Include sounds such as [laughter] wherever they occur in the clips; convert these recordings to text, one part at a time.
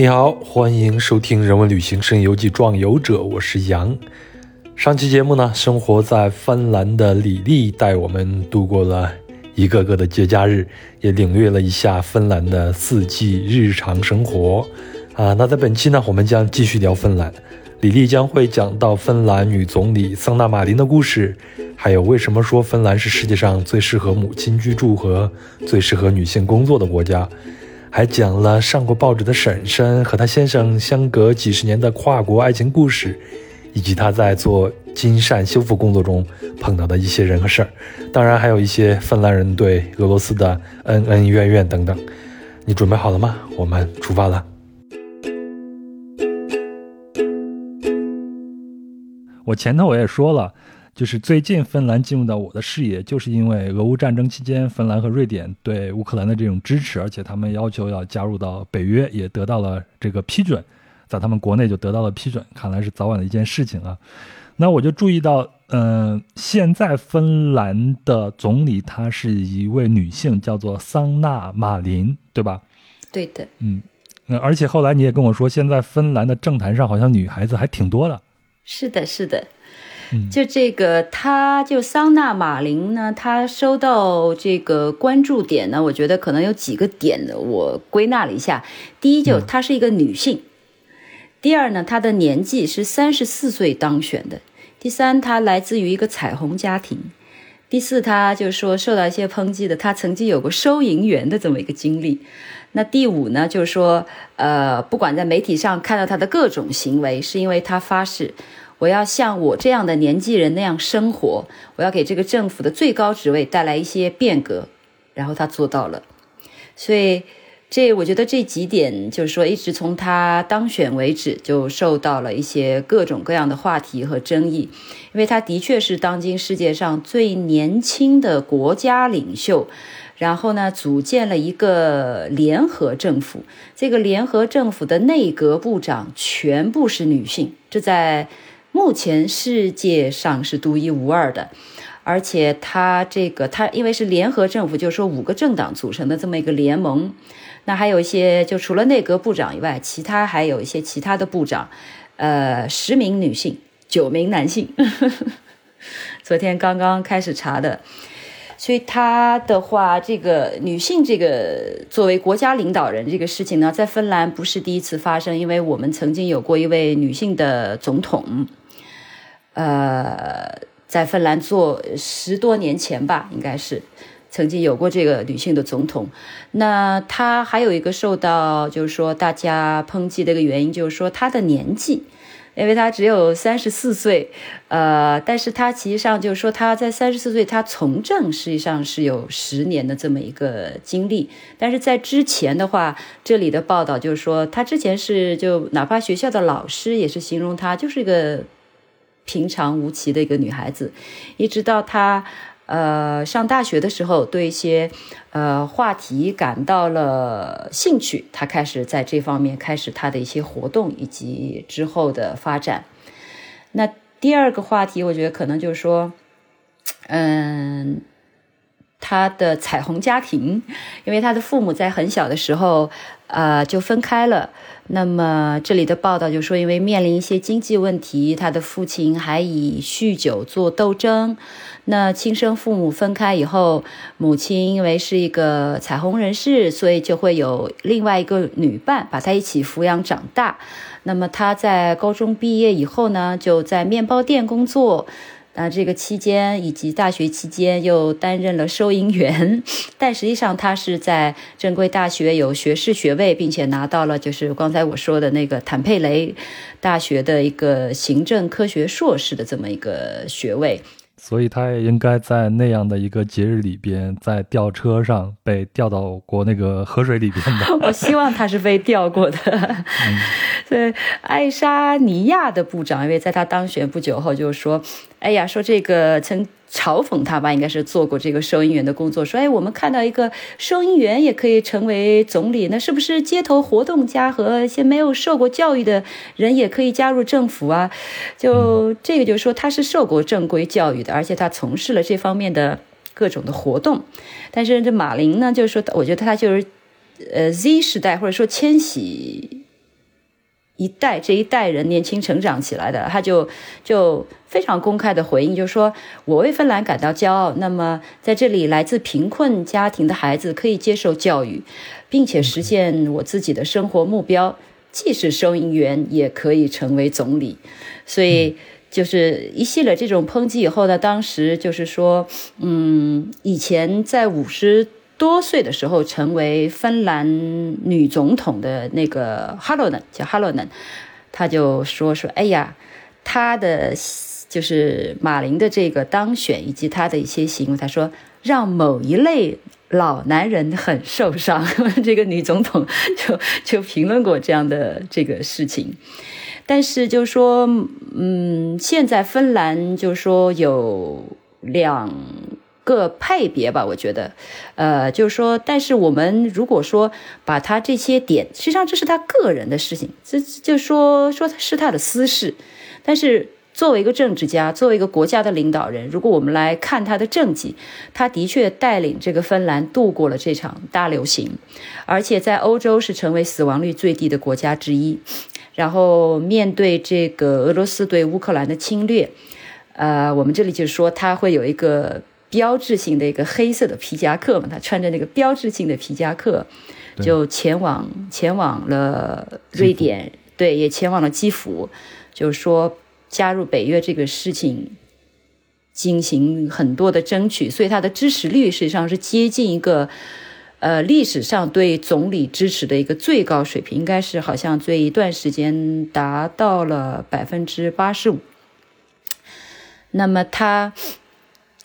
你好，欢迎收听《人文旅行声游记·壮游者》，我是杨。上期节目呢，生活在芬兰的李丽带我们度过了一个个的节假日，也领略了一下芬兰的四季日常生活。啊，那在本期呢，我们将继续聊芬兰。李丽将会讲到芬兰女总理桑娜马林的故事，还有为什么说芬兰是世界上最适合母亲居住和最适合女性工作的国家，还讲了上过报纸的婶婶和她先生相隔几十年的跨国爱情故事，以及她在做金善修复工作中碰到的一些人和事儿，当然还有一些芬兰人对俄罗斯的恩恩怨怨等等。你准备好了吗？我们出发了。我前头我也说了，就是最近芬兰进入到我的视野，就是因为俄乌战争期间，芬兰和瑞典对乌克兰的这种支持，而且他们要求要加入到北约，也得到了这个批准，在他们国内就得到了批准，看来是早晚的一件事情啊。那我就注意到，嗯，现在芬兰的总理她是一位女性，叫做桑娜马林，对吧？对的，嗯，而且后来你也跟我说，现在芬兰的政坛上好像女孩子还挺多的。是的，是的，就这个，他就桑娜马林呢，他收到这个关注点呢，我觉得可能有几个点的，我归纳了一下。第一，就她是一个女性；第二呢，她的年纪是三十四岁当选的；第三，她来自于一个彩虹家庭；第四，她就是说受到一些抨击的，她曾经有过收银员的这么一个经历。那第五呢，就是说，呃，不管在媒体上看到她的各种行为，是因为她发誓。我要像我这样的年纪人那样生活，我要给这个政府的最高职位带来一些变革，然后他做到了。所以，这我觉得这几点就是说，一直从他当选为止，就受到了一些各种各样的话题和争议，因为他的确是当今世界上最年轻的国家领袖。然后呢，组建了一个联合政府，这个联合政府的内阁部长全部是女性，这在。目前世界上是独一无二的，而且他这个他因为是联合政府，就是说五个政党组成的这么一个联盟，那还有一些就除了内阁部长以外，其他还有一些其他的部长，呃，十名女性，九名男性。[laughs] 昨天刚刚开始查的。所以他的话，这个女性这个作为国家领导人这个事情呢，在芬兰不是第一次发生，因为我们曾经有过一位女性的总统，呃，在芬兰做十多年前吧，应该是曾经有过这个女性的总统。那她还有一个受到就是说大家抨击的一个原因，就是说她的年纪。因为他只有三十四岁，呃，但是他其实上就是说他在三十四岁，他从政实际上是有十年的这么一个经历，但是在之前的话，这里的报道就是说他之前是就哪怕学校的老师也是形容他就是一个平常无奇的一个女孩子，一直到她。呃，上大学的时候，对一些呃话题感到了兴趣，她开始在这方面开始她的一些活动以及之后的发展。那第二个话题，我觉得可能就是说，嗯，他的彩虹家庭，因为他的父母在很小的时候呃就分开了。那么这里的报道就说，因为面临一些经济问题，他的父亲还以酗酒做斗争。那亲生父母分开以后，母亲因为是一个彩虹人士，所以就会有另外一个女伴把她一起抚养长大。那么他在高中毕业以后呢，就在面包店工作。那这个期间以及大学期间又担任了收银员，[laughs] 但实际上他是在正规大学有学士学位，并且拿到了就是刚才我说的那个坦佩雷大学的一个行政科学硕士的这么一个学位。所以他也应该在那样的一个节日里边，在吊车上被吊到过那个河水里边的。[laughs] 我希望他是被吊过的。[laughs] [laughs] 对，爱沙尼亚的部长，因为在他当选不久后就说：“哎呀，说这个曾。”嘲讽他吧，应该是做过这个收银员的工作。说，哎，我们看到一个收银员也可以成为总理，那是不是街头活动家和一些没有受过教育的人也可以加入政府啊？就这个，就是说他是受过正规教育的，而且他从事了这方面的各种的活动。但是这马林呢，就是说，我觉得他就是，呃，Z 时代或者说千禧一代这一代人年轻成长起来的，他就就非常公开的回应，就是说我为芬兰感到骄傲。那么在这里，来自贫困家庭的孩子可以接受教育，并且实现我自己的生活目标，既是收银员，也可以成为总理。所以就是一系列这种抨击以后呢，当时就是说，嗯，以前在五十。多岁的时候成为芬兰女总统的那个哈洛嫩，叫哈洛嫩，他就说说，哎呀，他的就是马林的这个当选以及他的一些行为，他说让某一类老男人很受伤。[laughs] 这个女总统就就评论过这样的这个事情，但是就说，嗯，现在芬兰就说有两。个派别吧，我觉得，呃，就是说，但是我们如果说把他这些点，实际上这是他个人的事情，这就说说是他的私事。但是作为一个政治家，作为一个国家的领导人，如果我们来看他的政绩，他的确带领这个芬兰度过了这场大流行，而且在欧洲是成为死亡率最低的国家之一。然后面对这个俄罗斯对乌克兰的侵略，呃，我们这里就是说他会有一个。标志性的一个黑色的皮夹克嘛，他穿着那个标志性的皮夹克，就前往前往了瑞典，对，也前往了基辅，就是说加入北约这个事情进行很多的争取，所以他的支持率实际上是接近一个呃历史上对总理支持的一个最高水平，应该是好像这一段时间达到了百分之八十五。那么他。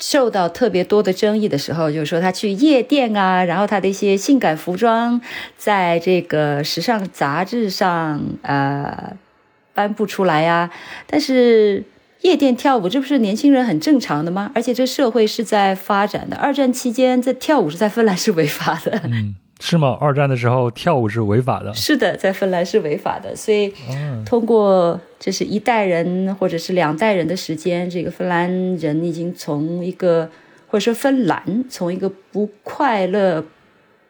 受到特别多的争议的时候，就是说他去夜店啊，然后他的一些性感服装在这个时尚杂志上呃颁布出来呀。但是夜店跳舞，这不是年轻人很正常的吗？而且这社会是在发展的。二战期间，在跳舞是在芬兰是违法的。是吗？二战的时候跳舞是违法的。是的，在芬兰是违法的。所以，通过这是一代人或者是两代人的时间，这个芬兰人已经从一个或者说芬兰从一个不快乐、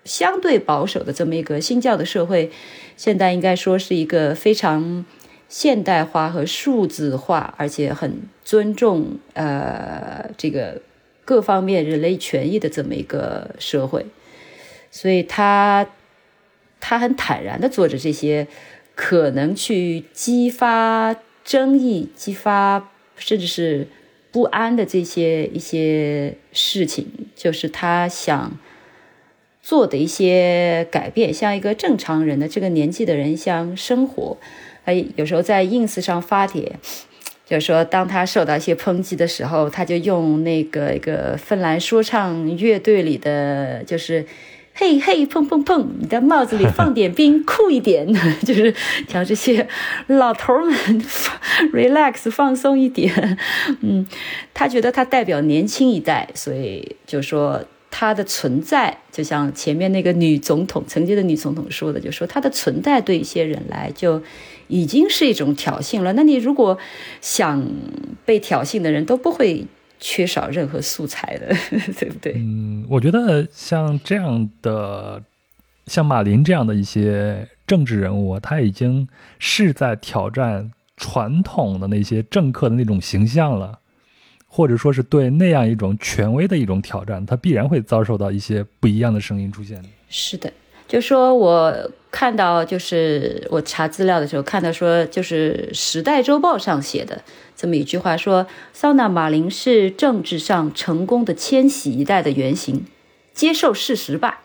相对保守的这么一个新教的社会，现在应该说是一个非常现代化和数字化，而且很尊重呃这个各方面人类权益的这么一个社会。所以他，他很坦然的做着这些可能去激发争议、激发甚至是不安的这些一些事情，就是他想做的一些改变，像一个正常人的这个年纪的人像生活。哎，有时候在 ins 上发帖，就是说当他受到一些抨击的时候，他就用那个一个芬兰说唱乐队里的就是。嘿嘿，砰砰砰！你的帽子里放点冰，酷一点，[laughs] 就是讲这些老头们 relax 放松一点。嗯，他觉得他代表年轻一代，所以就说他的存在，就像前面那个女总统，曾经的女总统说的，就说他的存在对一些人来就已经是一种挑衅了。那你如果想被挑衅的人都不会。缺少任何素材的，[laughs] 对不对？嗯，我觉得像这样的，像马林这样的一些政治人物，他已经是在挑战传统的那些政客的那种形象了，或者说是对那样一种权威的一种挑战，他必然会遭受到一些不一样的声音出现。是的。就说我看到，就是我查资料的时候看到说，就是《时代周报》上写的这么一句话，说桑娜马林是政治上成功的千禧一代的原型，接受事实吧。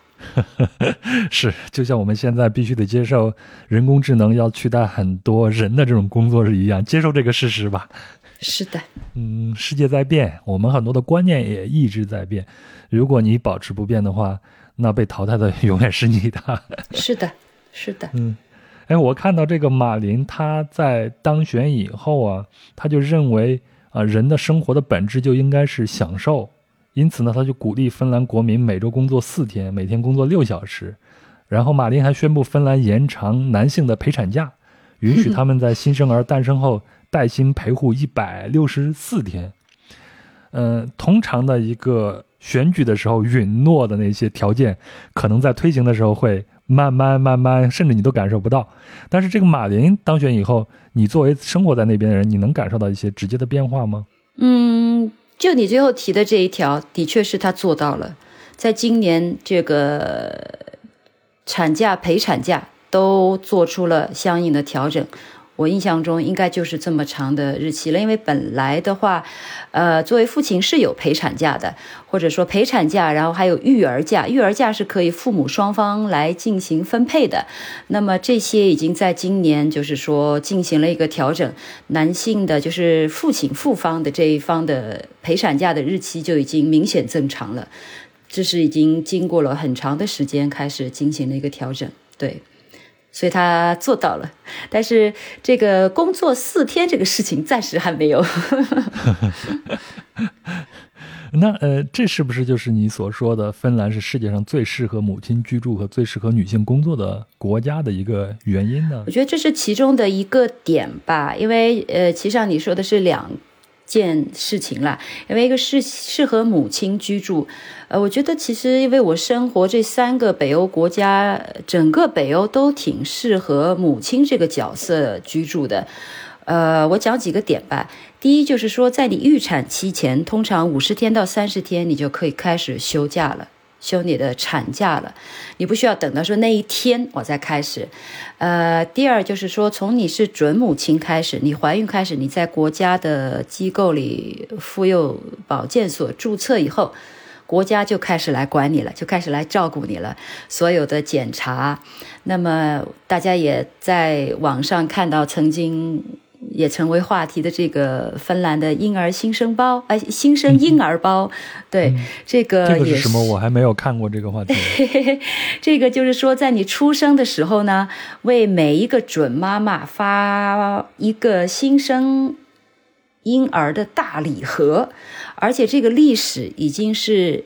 [laughs] 是，就像我们现在必须得接受人工智能要取代很多人的这种工作是一样，接受这个事实吧。是的，嗯，世界在变，我们很多的观念也一直在变，如果你保持不变的话。那被淘汰的永远是你的。是的，是的。嗯，哎，我看到这个马林他在当选以后啊，他就认为啊，人的生活的本质就应该是享受，因此呢，他就鼓励芬兰国民每周工作四天，每天工作六小时。然后马林还宣布芬兰延长男性的陪产假，允许他们在新生儿诞生后带薪陪护一百六十四天。嗯，通常的一个。选举的时候允诺的那些条件，可能在推行的时候会慢慢慢慢，甚至你都感受不到。但是这个马林当选以后，你作为生活在那边的人，你能感受到一些直接的变化吗？嗯，就你最后提的这一条，的确是他做到了，在今年这个产假陪产假都做出了相应的调整。我印象中应该就是这么长的日期了，因为本来的话，呃，作为父亲是有陪产假的，或者说陪产假，然后还有育儿假，育儿假是可以父母双方来进行分配的。那么这些已经在今年就是说进行了一个调整，男性的就是父亲父方的这一方的陪产假的日期就已经明显增长了，这是已经经过了很长的时间开始进行了一个调整，对。所以他做到了，但是这个工作四天这个事情暂时还没有。[laughs] 那呃，这是不是就是你所说的芬兰是世界上最适合母亲居住和最适合女性工作的国家的一个原因呢？我觉得这是其中的一个点吧，因为呃，其实上你说的是两。件事情了，因为一个是适合母亲居住，呃，我觉得其实因为我生活这三个北欧国家，整个北欧都挺适合母亲这个角色居住的，呃，我讲几个点吧。第一就是说，在你预产期前，通常五十天到三十天，你就可以开始休假了。休你的产假了，你不需要等到说那一天我再开始。呃，第二就是说，从你是准母亲开始，你怀孕开始，你在国家的机构里妇幼保健所注册以后，国家就开始来管你了，就开始来照顾你了，所有的检查。那么大家也在网上看到曾经。也成为话题的这个芬兰的婴儿新生包，哎，新生婴儿包，对，这个这个是什么？我还没有看过这个话题。[laughs] 这个就是说，在你出生的时候呢，为每一个准妈妈发一个新生婴儿的大礼盒，而且这个历史已经是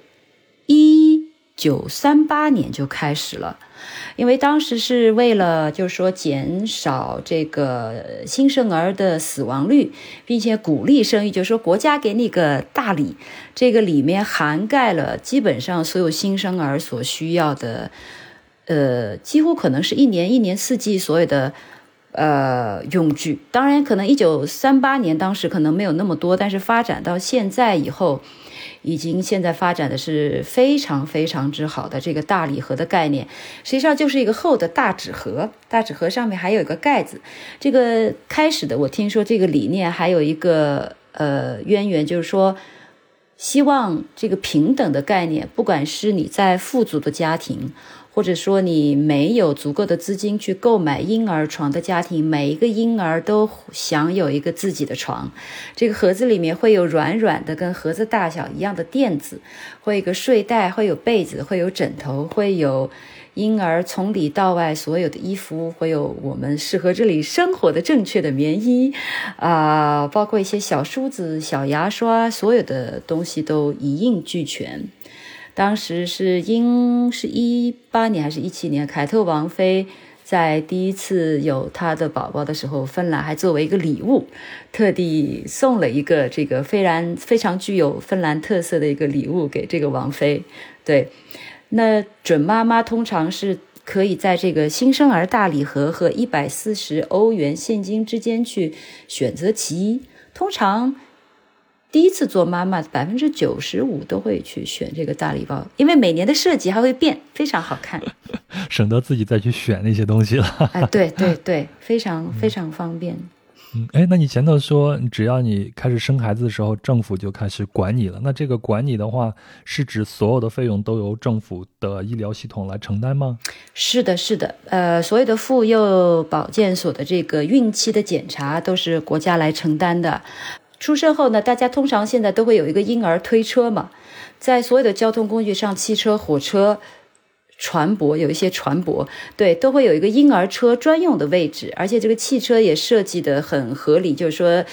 一九三八年就开始了。因为当时是为了，就是说减少这个新生儿的死亡率，并且鼓励生育，就是说国家给你个大礼，这个里面涵盖了基本上所有新生儿所需要的，呃，几乎可能是一年一年四季所有的呃用具。当然，可能一九三八年当时可能没有那么多，但是发展到现在以后。已经现在发展的是非常非常之好的这个大礼盒的概念，实际上就是一个厚的大纸盒，大纸盒上面还有一个盖子。这个开始的我听说这个理念还有一个呃渊源，就是说希望这个平等的概念，不管是你在富足的家庭。或者说你没有足够的资金去购买婴儿床的家庭，每一个婴儿都享有一个自己的床。这个盒子里面会有软软的，跟盒子大小一样的垫子，会有一个睡袋，会有被子，会有枕头，会有婴儿从里到外所有的衣服，会有我们适合这里生活的正确的棉衣，啊，包括一些小梳子、小牙刷，所有的东西都一应俱全。当时是英是一八年还是一七年？凯特王妃在第一次有她的宝宝的时候，芬兰还作为一个礼物，特地送了一个这个非常非常具有芬兰特色的一个礼物给这个王妃。对，那准妈妈通常是可以在这个新生儿大礼盒和一百四十欧元现金之间去选择其一，通常。第一次做妈妈，百分之九十五都会去选这个大礼包，因为每年的设计还会变，非常好看，[laughs] 省得自己再去选那些东西了。哎，对对对，非常非常方便。嗯，哎，那你前头说，只要你开始生孩子的时候，政府就开始管你了。那这个管你的话，是指所有的费用都由政府的医疗系统来承担吗？是的，是的。呃，所有的妇幼保健所的这个孕期的检查都是国家来承担的。出生后呢，大家通常现在都会有一个婴儿推车嘛，在所有的交通工具上，汽车、火车、船舶有一些船舶，对，都会有一个婴儿车专用的位置，而且这个汽车也设计的很合理，就是说，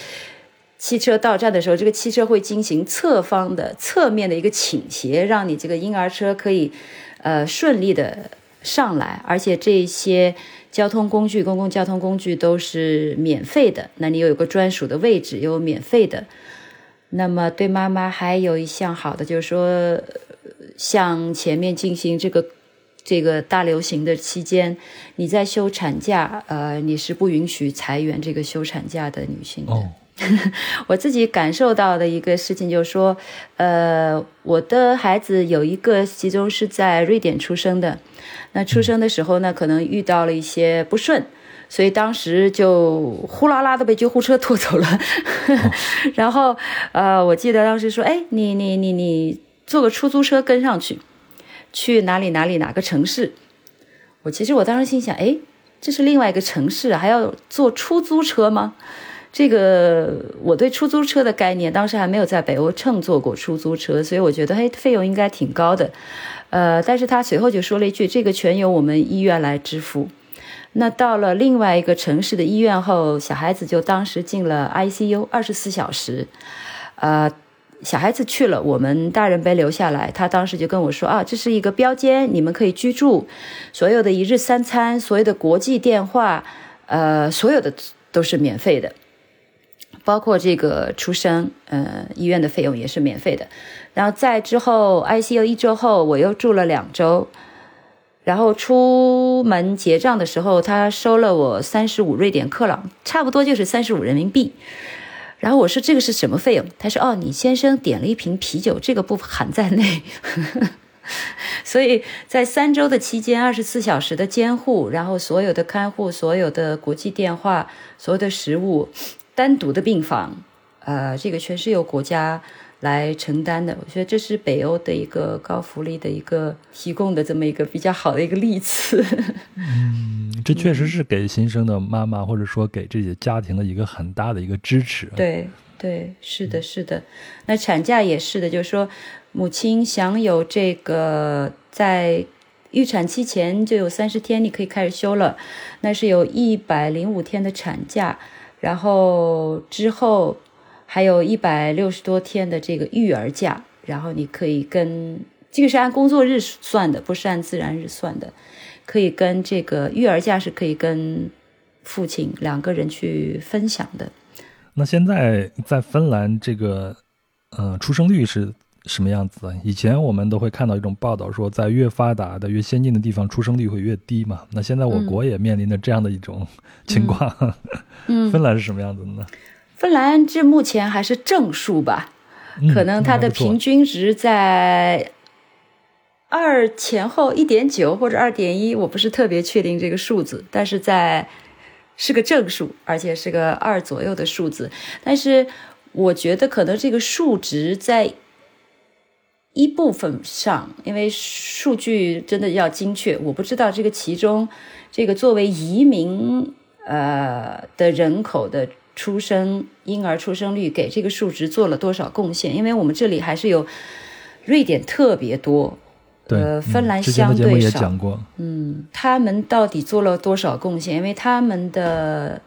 汽车到站的时候，这个汽车会进行侧方的侧面的一个倾斜，让你这个婴儿车可以，呃，顺利的上来，而且这些。交通工具，公共交通工具都是免费的。那你有一个专属的位置，有免费的。那么对妈妈还有一项好的，就是说，像前面进行这个这个大流行的期间，你在休产假，呃，你是不允许裁员这个休产假的女性的。[laughs] 我自己感受到的一个事情就是说，呃，我的孩子有一个，其中是在瑞典出生的，那出生的时候呢，可能遇到了一些不顺，所以当时就呼啦啦的被救护车拖走了。[laughs] 然后，呃，我记得当时说，哎，你你你你坐个出租车跟上去，去哪里哪里哪个城市。我其实我当时心想，哎，这是另外一个城市，还要坐出租车吗？这个我对出租车的概念，当时还没有在北欧乘坐过出租车，所以我觉得，嘿，费用应该挺高的。呃，但是他随后就说了一句：“这个全由我们医院来支付。”那到了另外一个城市的医院后，小孩子就当时进了 ICU，二十四小时。呃，小孩子去了，我们大人被留下来。他当时就跟我说：“啊，这是一个标间，你们可以居住，所有的一日三餐，所有的国际电话，呃，所有的都是免费的。”包括这个出生，呃，医院的费用也是免费的。然后在之后 ICU 一周后，我又住了两周。然后出门结账的时候，他收了我三十五瑞典克朗，差不多就是三十五人民币。然后我说这个是什么费用？他说哦，你先生点了一瓶啤酒，这个不含在内。[laughs] 所以在三周的期间，二十四小时的监护，然后所有的看护，所有的国际电话，所有的食物。单独的病房，呃，这个全是由国家来承担的。我觉得这是北欧的一个高福利的一个提供的这么一个比较好的一个例子。嗯，这确实是给新生的妈妈或者说给这些家庭的一个很大的一个支持。对对，是的，是的。那产假也是的，就是说母亲享有这个在预产期前就有三十天你可以开始休了，那是有一百零五天的产假。然后之后还有一百六十多天的这个育儿假，然后你可以跟这个是按工作日算的，不是按自然日算的，可以跟这个育儿假是可以跟父亲两个人去分享的。那现在在芬兰这个呃出生率是什么样子？以前我们都会看到一种报道说，在越发达的、越先进的地方出生率会越低嘛。那现在我国也面临着这样的一种情况。嗯，[laughs] 芬兰是什么样子的呢？芬兰至目前还是正数吧，可能它的平均值在二前后一点九或者二点一，我不是特别确定这个数字，但是在是个正数，而且是个二左右的数字。但是我觉得可能这个数值在一部分上，因为数据真的要精确，我不知道这个其中这个作为移民。呃的人口的出生婴儿出生率给这个数值做了多少贡献？因为我们这里还是有瑞典特别多，呃，芬兰相对少。嗯，他们到底做了多少贡献？因为他们的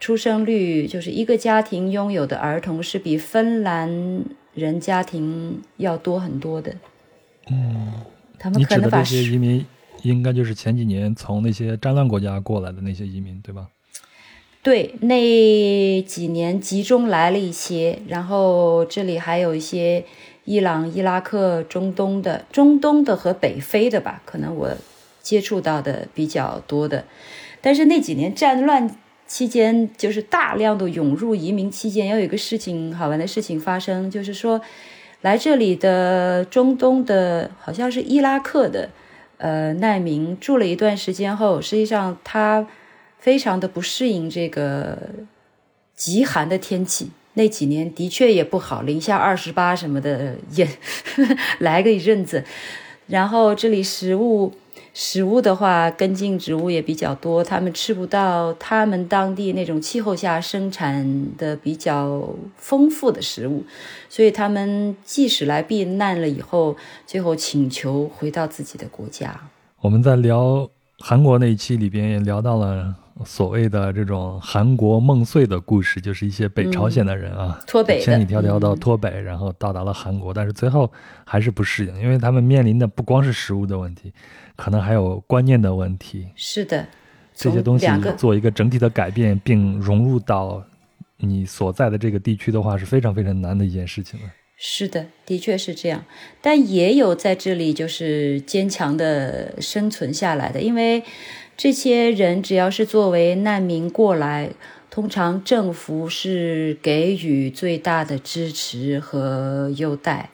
出生率就是一个家庭拥有的儿童是比芬兰人家庭要多很多的。嗯，他们可能把这些移民。应该就是前几年从那些战乱国家过来的那些移民，对吧？对，那几年集中来了一些，然后这里还有一些伊朗、伊拉克、中东的、中东的和北非的吧，可能我接触到的比较多的。但是那几年战乱期间，就是大量的涌入移民期间，要有一个事情好玩的事情发生，就是说来这里的中东的，好像是伊拉克的。呃，难民住了一段时间后，实际上他非常的不适应这个极寒的天气。那几年的确也不好，零下二十八什么的也 [laughs] 来个一阵子。然后这里食物。食物的话，根茎植物也比较多，他们吃不到他们当地那种气候下生产的比较丰富的食物，所以他们即使来避难了以后，最后请求回到自己的国家。我们在聊韩国那一期里边也聊到了所谓的这种韩国梦碎的故事，就是一些北朝鲜的人啊，脱北千里迢迢到脱北，然后到达了韩国，但是最后还是不适应，因为他们面临的不光是食物的问题。可能还有观念的问题，是的，这些东西做一个整体的改变，并融入到你所在的这个地区的话，是非常非常难的一件事情了。是的，的确是这样，但也有在这里就是坚强的生存下来的，因为这些人只要是作为难民过来，通常政府是给予最大的支持和优待，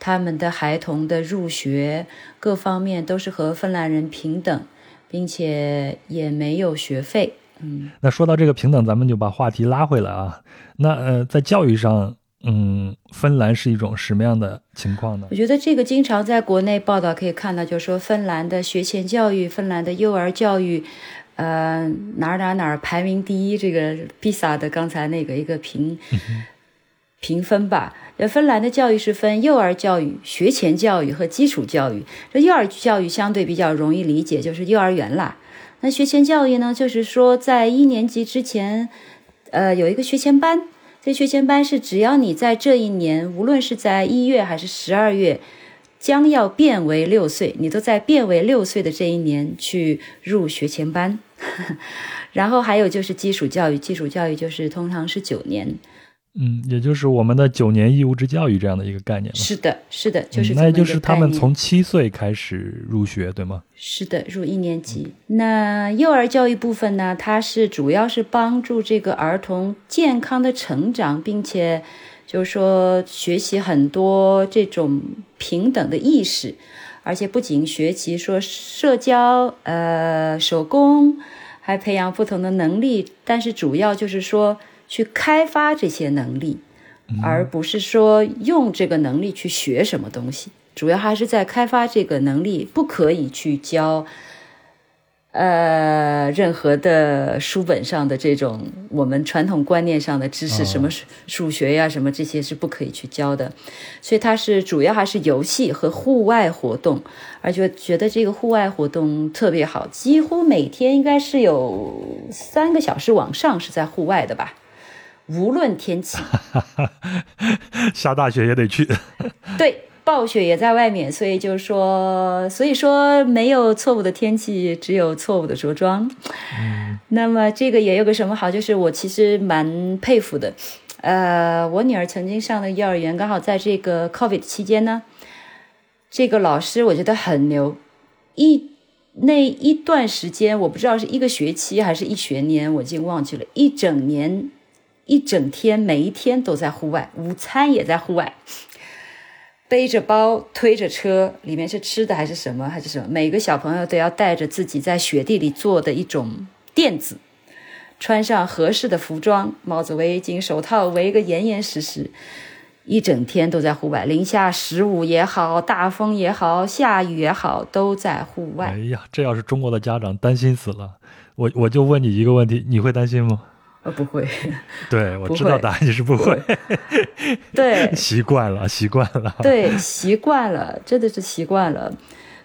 他们的孩童的入学各方面都是和芬兰人平等，并且也没有学费。嗯，那说到这个平等，咱们就把话题拉回来啊。那呃，在教育上，嗯，芬兰是一种什么样的情况呢？我觉得这个经常在国内报道可以看到，就是说芬兰的学前教育、芬兰的幼儿教育，呃，哪儿哪儿哪儿排名第一。这个披萨的刚才那个一个评评分吧。呃，芬兰的教育是分幼儿教育、学前教育和基础教育。这幼儿教育相对比较容易理解，就是幼儿园啦。那学前教育呢，就是说在一年级之前，呃，有一个学前班。这学前班是只要你在这一年，无论是在一月还是十二月，将要变为六岁，你都在变为六岁的这一年去入学前班。[laughs] 然后还有就是基础教育，基础教育就是通常是九年。嗯，也就是我们的九年义务制教育这样的一个概念是的，是的，就是那就是他们从七岁开始入学，对吗？是的，入一年级。那幼儿教育部分呢？它是主要是帮助这个儿童健康的成长，并且就是说学习很多这种平等的意识，而且不仅学习说社交、呃手工，还培养不同的能力，但是主要就是说。去开发这些能力，而不是说用这个能力去学什么东西。主要还是在开发这个能力，不可以去教，呃，任何的书本上的这种我们传统观念上的知识，什么数学呀，什么这些是不可以去教的。所以它是主要还是游戏和户外活动，而且觉得这个户外活动特别好，几乎每天应该是有三个小时往上是在户外的吧。无论天气，[laughs] 下大雪也得去。[laughs] 对，暴雪也在外面，所以就是说，所以说没有错误的天气，只有错误的着装。嗯，那么这个也有个什么好，就是我其实蛮佩服的。呃，我女儿曾经上的幼儿园，刚好在这个 COVID 期间呢，这个老师我觉得很牛。一那一段时间，我不知道是一个学期还是一学年，我已经忘记了，一整年。一整天，每一天都在户外，午餐也在户外，背着包，推着车，里面是吃的还是什么还是什么？每个小朋友都要带着自己在雪地里做的一种垫子，穿上合适的服装，帽子、围巾、手套围个严严实实，一整天都在户外，零下十五也好，大风也好，下雨也好，都在户外。哎呀，这要是中国的家长，担心死了。我我就问你一个问题，你会担心吗？呃，不会。[laughs] 对，我知道答案是不会。[laughs] 对，习惯了，习惯了。对，习惯了，真的是习惯了。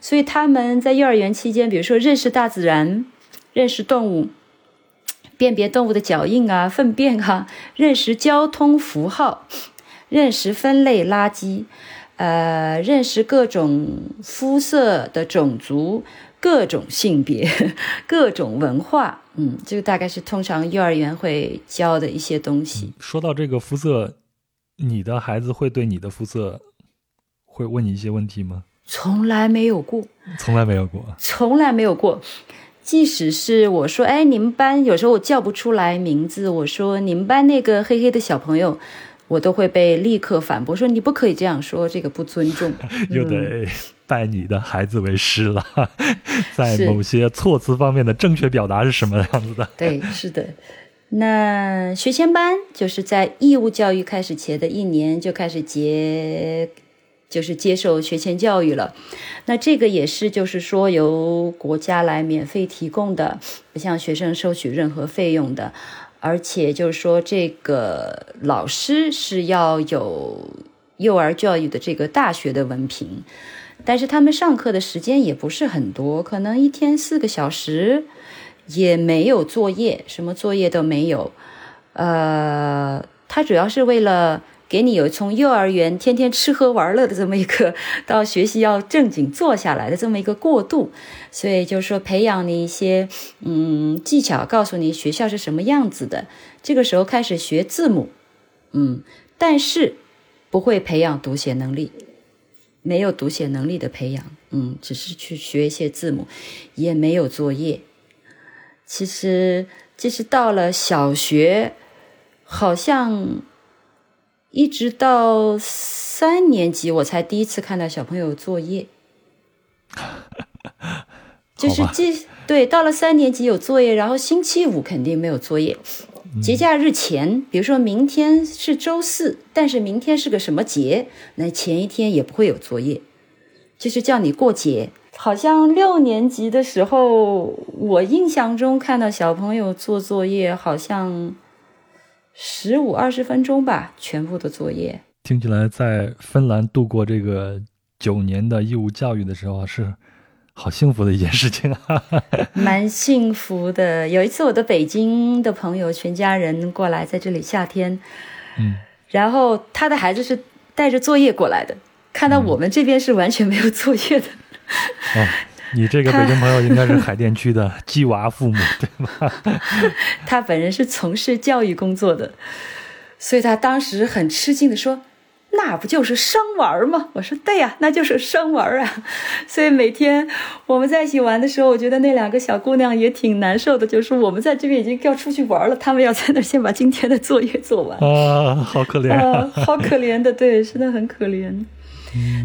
所以他们在幼儿园期间，比如说认识大自然，认识动物，辨别动物的脚印啊、粪便啊，认识交通符号，认识分类垃圾，呃，认识各种肤色的种族。各种性别，[laughs] 各种文化，嗯，这个大概是通常幼儿园会教的一些东西。说到这个肤色，你的孩子会对你的肤色会问你一些问题吗？从来没有过，从来没有过，从来没有过。即使是我说，哎，你们班有时候我叫不出来名字，我说你们班那个黑黑的小朋友，我都会被立刻反驳说你不可以这样说，这个不尊重。[laughs] 又得。拜你的孩子为师了，在某些措辞方面的正确表达是什么样子的？对，是的。那学前班就是在义务教育开始前的一年就开始接，就是接受学前教育了。那这个也是，就是说由国家来免费提供的，不向学生收取任何费用的，而且就是说这个老师是要有幼儿教育的这个大学的文凭。但是他们上课的时间也不是很多，可能一天四个小时，也没有作业，什么作业都没有。呃，他主要是为了给你有从幼儿园天天吃喝玩乐的这么一个，到学习要正经坐下来的这么一个过渡，所以就是说培养你一些嗯技巧，告诉你学校是什么样子的。这个时候开始学字母，嗯，但是。不会培养读写能力，没有读写能力的培养，嗯，只是去学一些字母，也没有作业。其实，即使到了小学，好像一直到三年级，我才第一次看到小朋友作业。[laughs] 就是这对，到了三年级有作业，然后星期五肯定没有作业。节假日前，比如说明天是周四，但是明天是个什么节，那前一天也不会有作业，就是叫你过节。好像六年级的时候，我印象中看到小朋友做作业，好像十五二十分钟吧，全部的作业。听起来在芬兰度过这个九年的义务教育的时候是。好幸福的一件事情啊！[laughs] 蛮幸福的。有一次，我的北京的朋友全家人过来，在这里夏天，嗯，然后他的孩子是带着作业过来的，看到我们这边是完全没有作业的。哦，你这个北京朋友应该是海淀区的鸡娃父母，对吗？[laughs] 他本人是从事教育工作的，所以他当时很吃惊的说。那不就是生玩吗？我说对呀，那就是生玩啊。[laughs] 所以每天我们在一起玩的时候，我觉得那两个小姑娘也挺难受的。就是我们在这边已经要出去玩了，她们要在那先把今天的作业做完 [laughs] 啊，好可怜啊，[laughs] 好可怜的，对，真的很可怜。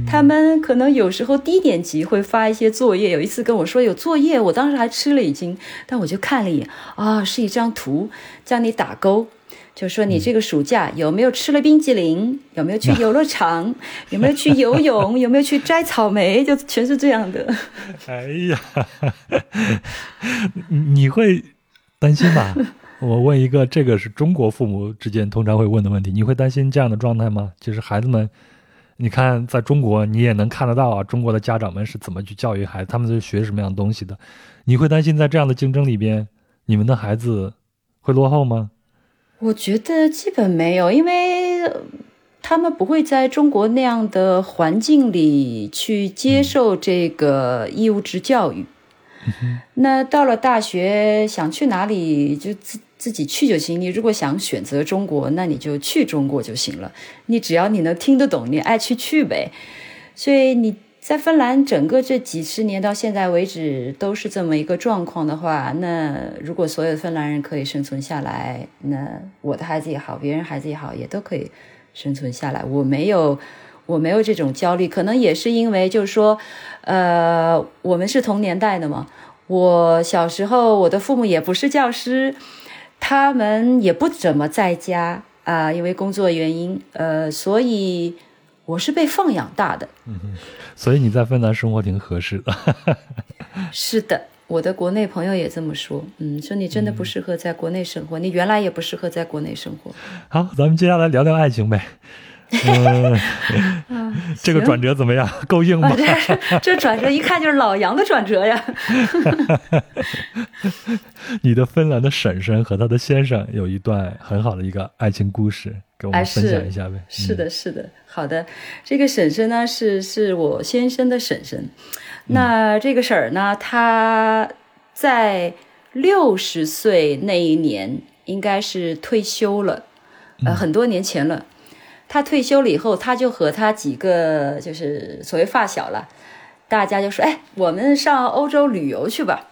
他们可能有时候低年级会发一些作业，有一次跟我说有作业，我当时还吃了一惊，但我就看了一眼啊，是一张图，叫你打勾。就说你这个暑假有没有吃了冰激凌？有没有去游乐场？[laughs] 有没有去游泳？有没有去摘草莓？就全是这样的。哎呀，你会担心吧？我问一个，这个是中国父母之间通常会问的问题。你会担心这样的状态吗？就是孩子们，你看，在中国你也能看得到啊，中国的家长们是怎么去教育孩子，他们是学什么样的东西的？你会担心在这样的竞争里边，你们的孩子会落后吗？我觉得基本没有，因为他们不会在中国那样的环境里去接受这个义务制教育。那到了大学，想去哪里就自自己去就行。你如果想选择中国，那你就去中国就行了。你只要你能听得懂，你爱去去呗。所以你。在芬兰，整个这几十年到现在为止都是这么一个状况的话，那如果所有芬兰人可以生存下来，那我的孩子也好，别人孩子也好，也都可以生存下来。我没有，我没有这种焦虑，可能也是因为就是说，呃，我们是同年代的嘛。我小时候，我的父母也不是教师，他们也不怎么在家啊，因为工作原因，呃，所以。我是被放养大的，嗯 [laughs] 所以你在芬兰生活挺合适的。[laughs] 是的，我的国内朋友也这么说，嗯，说你真的不适合在国内生活，你原来也不适合在国内生活。好，咱们接下来聊聊爱情呗。嗯，[laughs] 这个转折怎么样？够硬吗？这转折一看就是老杨的转折呀。你的芬兰的婶婶和她的先生有一段很好的一个爱情故事，给我们分享一下呗。是的，是的，好的。这个婶婶呢，是是我先生的婶婶。那这个婶儿呢，她在六十岁那一年应该是退休了，呃，很多年前了。她退休了以后，她就和她几个就是所谓发小了，大家就说：“哎，我们上欧洲旅游去吧。”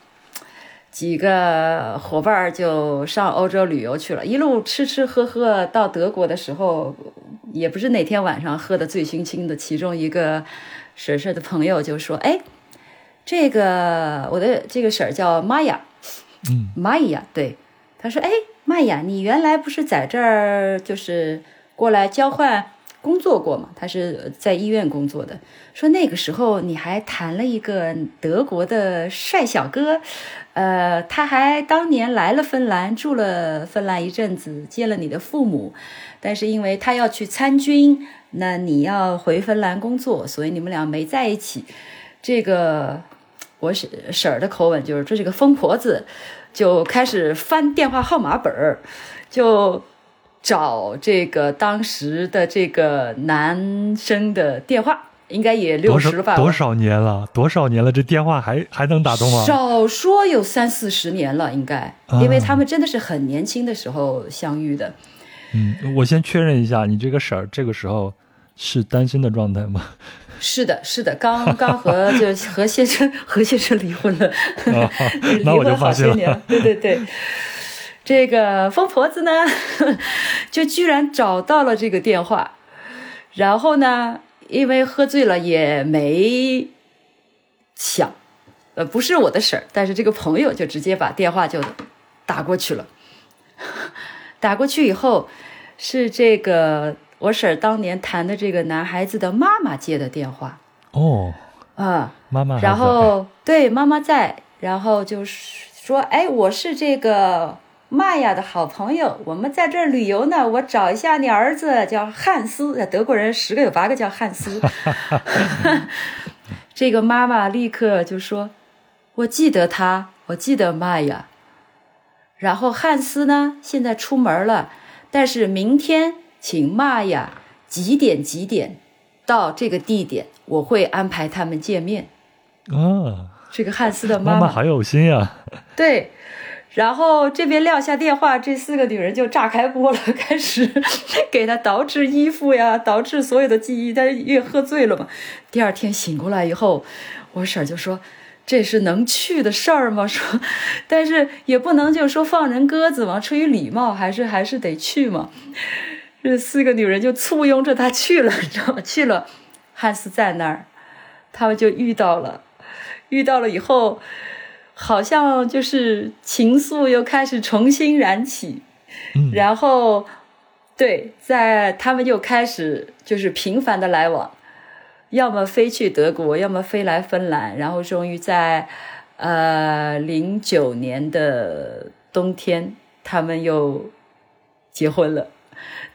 几个伙伴就上欧洲旅游去了，一路吃吃喝喝，到德国的时候，也不是哪天晚上喝的醉醺醺的。其中一个婶婶的朋友就说：“哎，这个我的这个婶儿叫玛雅，嗯，玛雅，对，他说：‘哎，玛雅，你原来不是在这儿就是’。”过来交换工作过吗？他是在医院工作的。说那个时候你还谈了一个德国的帅小哥，呃，他还当年来了芬兰，住了芬兰一阵子，见了你的父母。但是因为他要去参军，那你要回芬兰工作，所以你们俩没在一起。这个我婶婶儿的口吻就是，这是个疯婆子，就开始翻电话号码本儿，就。找这个当时的这个男生的电话，应该也六十吧？多少年了？多少年了？这电话还还能打通吗？少说有三四十年了，应该，因为他们真的是很年轻的时候相遇的。嗯，我先确认一下，你这个婶儿这个时候是单身的状态吗？是的，是的，刚刚和 [laughs] 就和先生和先生离婚了，离 [laughs] 那我就婚好些年，对对对。这个疯婆子呢，[laughs] 就居然找到了这个电话，然后呢，因为喝醉了也没抢，呃，不是我的婶儿，但是这个朋友就直接把电话就打过去了。[laughs] 打过去以后，是这个我婶儿当年谈的这个男孩子的妈妈接的电话。哦，啊，妈妈，然后对妈妈在，然后就是说，哎，我是这个玛雅的好朋友，我们在这儿旅游呢，我找一下你儿子，叫汉斯，德国人十个有八个叫汉斯。[laughs] 这个妈妈立刻就说：“我记得他，我记得玛雅。”然后汉斯呢，现在出门了，但是明天请玛雅几点几点到这个地点，我会安排他们见面。啊，这个汉斯的妈妈妈好有心呀、对，然后这边撂下电话，这四个女人就炸开锅了，[laughs] 开始给他捯饬衣服呀，捯饬所有的记忆。但是越喝醉了嘛，第二天醒过来以后，我婶儿就说：“这是能去的事儿吗？” [laughs] 说，但是也不能就说放人鸽子嘛，出于礼貌，还是还是得去嘛。这四个女人就簇拥着他去了，你知道吗？去了，汉斯在那儿，他们就遇到了。遇到了以后，好像就是情愫又开始重新燃起，嗯。然后对，在他们又开始就是频繁的来往，要么飞去德国，要么飞来芬兰，然后终于在呃零九年的冬天，他们又结婚了。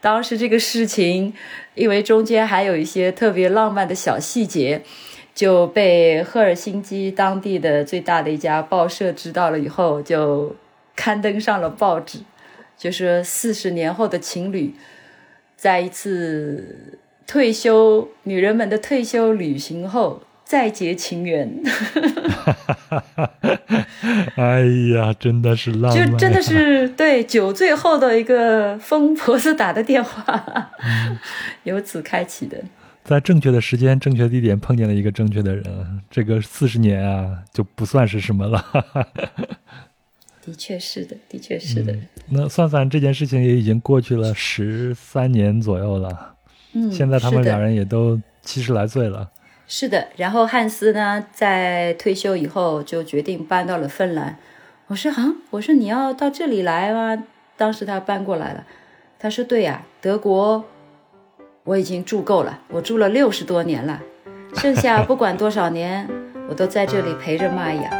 当时这个事情，因为中间还有一些特别浪漫的小细节，就被赫尔辛基当地的最大的一家报社知道了以后，就刊登上了报纸，就是四十年后的情侣，在一次退休女人们的退休旅行后再结情缘，[laughs] 哎呀，真的是浪漫，就真的是对酒醉后的一个疯婆子打的电话，[laughs] 由此开启的。在正确的时间、正确的地点碰见了一个正确的人，这个四十年啊就不算是什么了。[laughs] 的确是的，的确是的。那算算这件事情也已经过去了十三年左右了，嗯，现在他们两人也都七十来岁了。是的，然后汉斯呢，在退休以后就决定搬到了芬兰。我说啊，我说你要到这里来吗？当时他搬过来了，他说对呀、德国我已经住够了，我住了六十多年了，剩下 [laughs] 不管多少年，我都在这里陪着玛雅。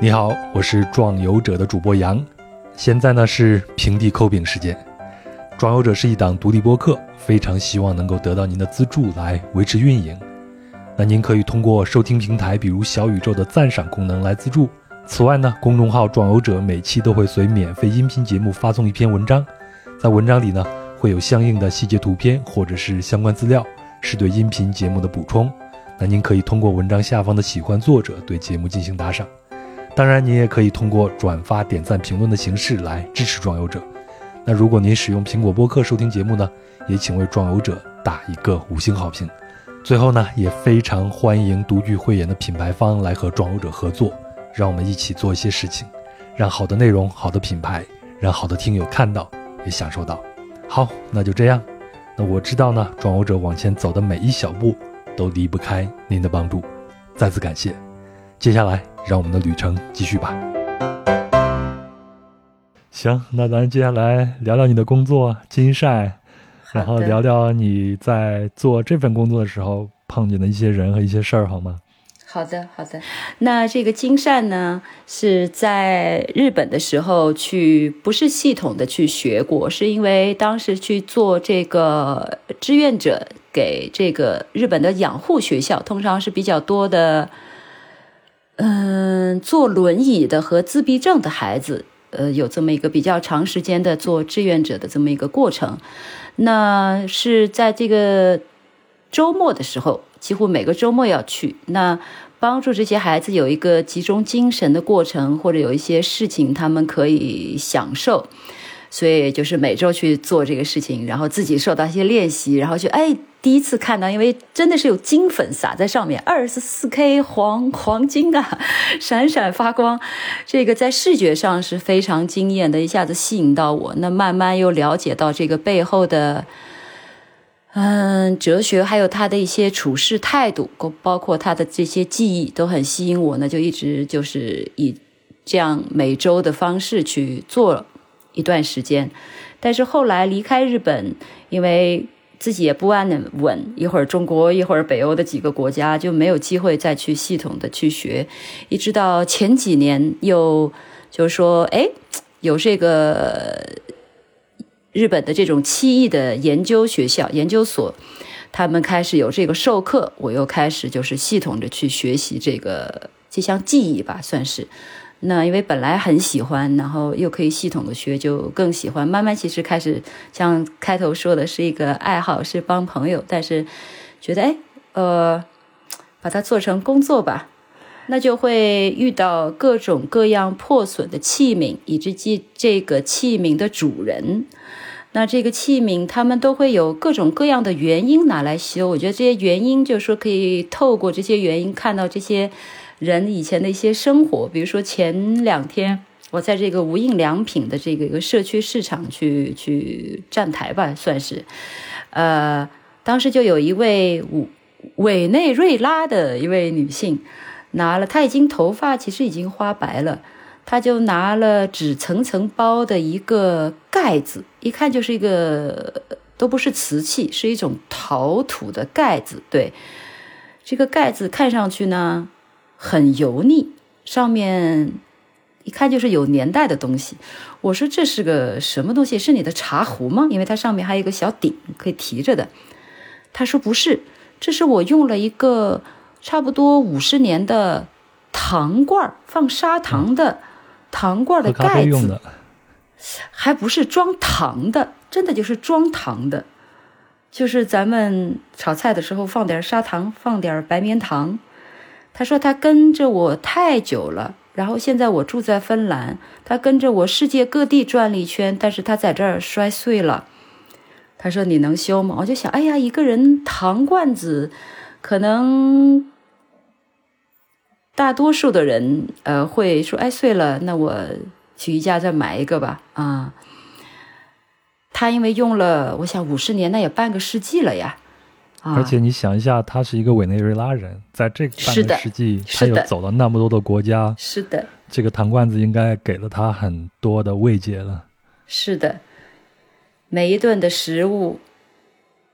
你好，我是壮游者的主播杨，现在呢是平地抠饼时间。壮游者是一档独立播客，非常希望能够得到您的资助来维持运营。那您可以通过收听平台，比如小宇宙的赞赏功能来资助。此外呢，公众号壮游者每期都会随免费音频节目发送一篇文章，在文章里呢会有相应的细节图片或者是相关资料，是对音频节目的补充。那您可以通过文章下方的喜欢作者对节目进行打赏。当然，您也可以通过转发、点赞、评论的形式来支持壮游者。那如果您使用苹果播客收听节目呢，也请为壮游者打一个五星好评。最后呢，也非常欢迎独具慧眼的品牌方来和壮游者合作，让我们一起做一些事情，让好的内容、好的品牌，让好的听友看到也享受到。好，那就这样。那我知道呢，壮游者往前走的每一小步都离不开您的帮助，再次感谢。接下来，让我们的旅程继续吧。行，那咱接下来聊聊你的工作金晒，然后聊聊你在做这份工作的时候碰见的一些人和一些事儿，好吗？好的，好的。那这个金善呢，是在日本的时候去，不是系统的去学过，是因为当时去做这个志愿者，给这个日本的养护学校，通常是比较多的，嗯，坐轮椅的和自闭症的孩子，呃，有这么一个比较长时间的做志愿者的这么一个过程。那是在这个周末的时候，几乎每个周末要去。那帮助这些孩子有一个集中精神的过程，或者有一些事情他们可以享受。所以就是每周去做这个事情，然后自己受到一些练习，然后就哎，第一次看到，因为真的是有金粉撒在上面，二十四 K 黄黄金啊，[laughs] 闪闪发光，这个在视觉上是非常惊艳的，一下子吸引到我。那慢慢又了解到这个背后的，嗯，哲学，还有他的一些处事态度，包括他的这些记忆，都很吸引我呢，就一直就是以这样每周的方式去做。一段时间，但是后来离开日本，因为自己也不安稳，一会儿中国，一会儿北欧的几个国家，就没有机会再去系统的去学。一直到前几年，又就是说，哎，有这个日本的这种七艺的研究学校、研究所，他们开始有这个授课，我又开始就是系统的去学习这个这项技艺吧，算是。那因为本来很喜欢，然后又可以系统的学，就更喜欢。慢慢其实开始像开头说的是一个爱好，是帮朋友，但是觉得哎，呃，把它做成工作吧，那就会遇到各种各样破损的器皿，以及这这个器皿的主人。那这个器皿他们都会有各种各样的原因拿来修。我觉得这些原因就是说可以透过这些原因看到这些。人以前的一些生活，比如说前两天我在这个无印良品的这个一个社区市场去去站台吧，算是，呃，当时就有一位委委内瑞拉的一位女性，拿了他已经头发其实已经花白了，他就拿了纸层层包的一个盖子，一看就是一个都不是瓷器，是一种陶土的盖子，对，这个盖子看上去呢。很油腻，上面一看就是有年代的东西。我说这是个什么东西？是你的茶壶吗？因为它上面还有一个小顶可以提着的。他说不是，这是我用了一个差不多五十年的糖罐放砂糖的糖罐的盖子，还不是装糖的，真的就是装糖的，就是咱们炒菜的时候放点砂糖，放点白棉糖。他说他跟着我太久了，然后现在我住在芬兰，他跟着我世界各地转了一圈，但是他在这儿摔碎了。他说你能修吗？我就想，哎呀，一个人糖罐子，可能大多数的人呃会说，哎碎了，那我去宜家再买一个吧。啊，他因为用了，我想五十年，那也半个世纪了呀。而且你想一下，他是一个委内瑞拉人，在这半个世纪，他又走了那么多的国家，是的，这个糖罐子应该给了他很多的慰藉了。是的，每一顿的食物，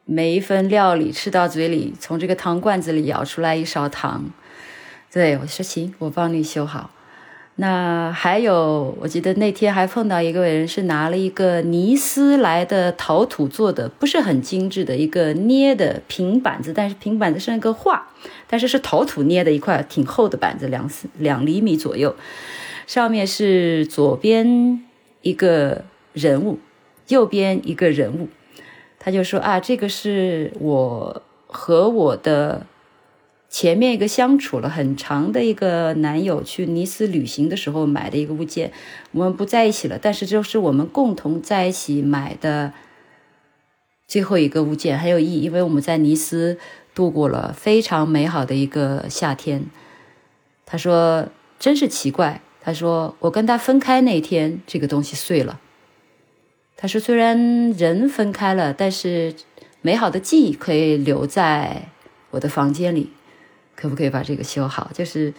每一份料理吃到嘴里，从这个糖罐子里舀出来一勺糖，对我说行，我帮你修好。那还有，我记得那天还碰到一个人，是拿了一个尼斯来的陶土做的，不是很精致的一个捏的平板子，但是平板子是一个画，但是是陶土捏的一块挺厚的板子，两两厘米左右，上面是左边一个人物，右边一个人物，他就说啊，这个是我和我的。前面一个相处了很长的一个男友去尼斯旅行的时候买的一个物件，我们不在一起了，但是这是我们共同在一起买的最后一个物件，很有意义，因为我们在尼斯度过了非常美好的一个夏天。他说：“真是奇怪。”他说：“我跟他分开那天，这个东西碎了。”他说：“虽然人分开了，但是美好的记忆可以留在我的房间里。”可不可以把这个修好？就是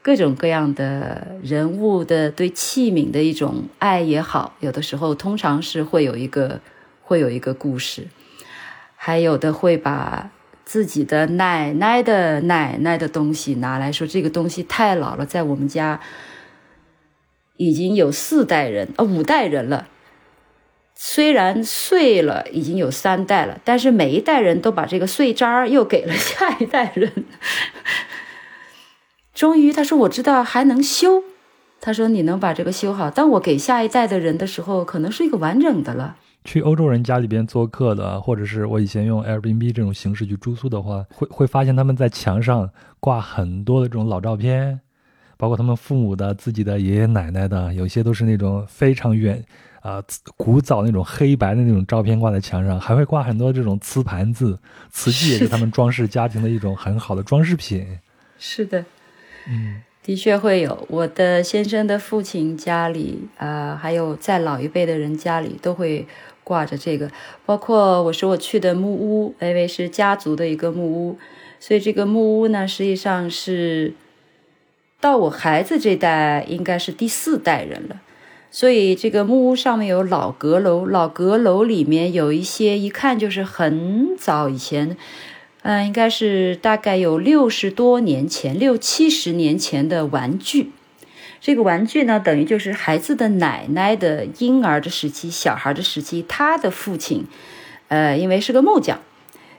各种各样的人物的对器皿的一种爱也好，有的时候通常是会有一个会有一个故事，还有的会把自己的奶奶的奶奶的东西拿来说，这个东西太老了，在我们家已经有四代人啊五代人了。虽然碎了，已经有三代了，但是每一代人都把这个碎渣儿又给了下一代人。终于，他说：“我知道还能修。”他说：“你能把这个修好，当我给下一代的人的时候，可能是一个完整的了。”去欧洲人家里边做客的，或者是我以前用 Airbnb 这种形式去住宿的话，会会发现他们在墙上挂很多的这种老照片，包括他们父母的、自己的爷爷奶奶的，有些都是那种非常远。啊、古早那种黑白的那种照片挂在墙上，还会挂很多这种瓷盘子，瓷器也是他们装饰家庭的一种很好的装饰品。是的，嗯的确会有。我的先生的父亲家里啊、还有在老一辈的人家里都会挂着这个。包括我说我去的木屋，因为是家族的一个木屋，所以这个木屋呢，实际上是到我孩子这代应该是第四代人了。所以这个木屋上面有老阁楼，老阁楼里面有一些一看就是很早以前，嗯、应该是大概有六十多年前、六七十年前的玩具。这个玩具呢，等于就是孩子的奶奶的婴儿的时期、小孩的时期，他的父亲，呃，因为是个木匠，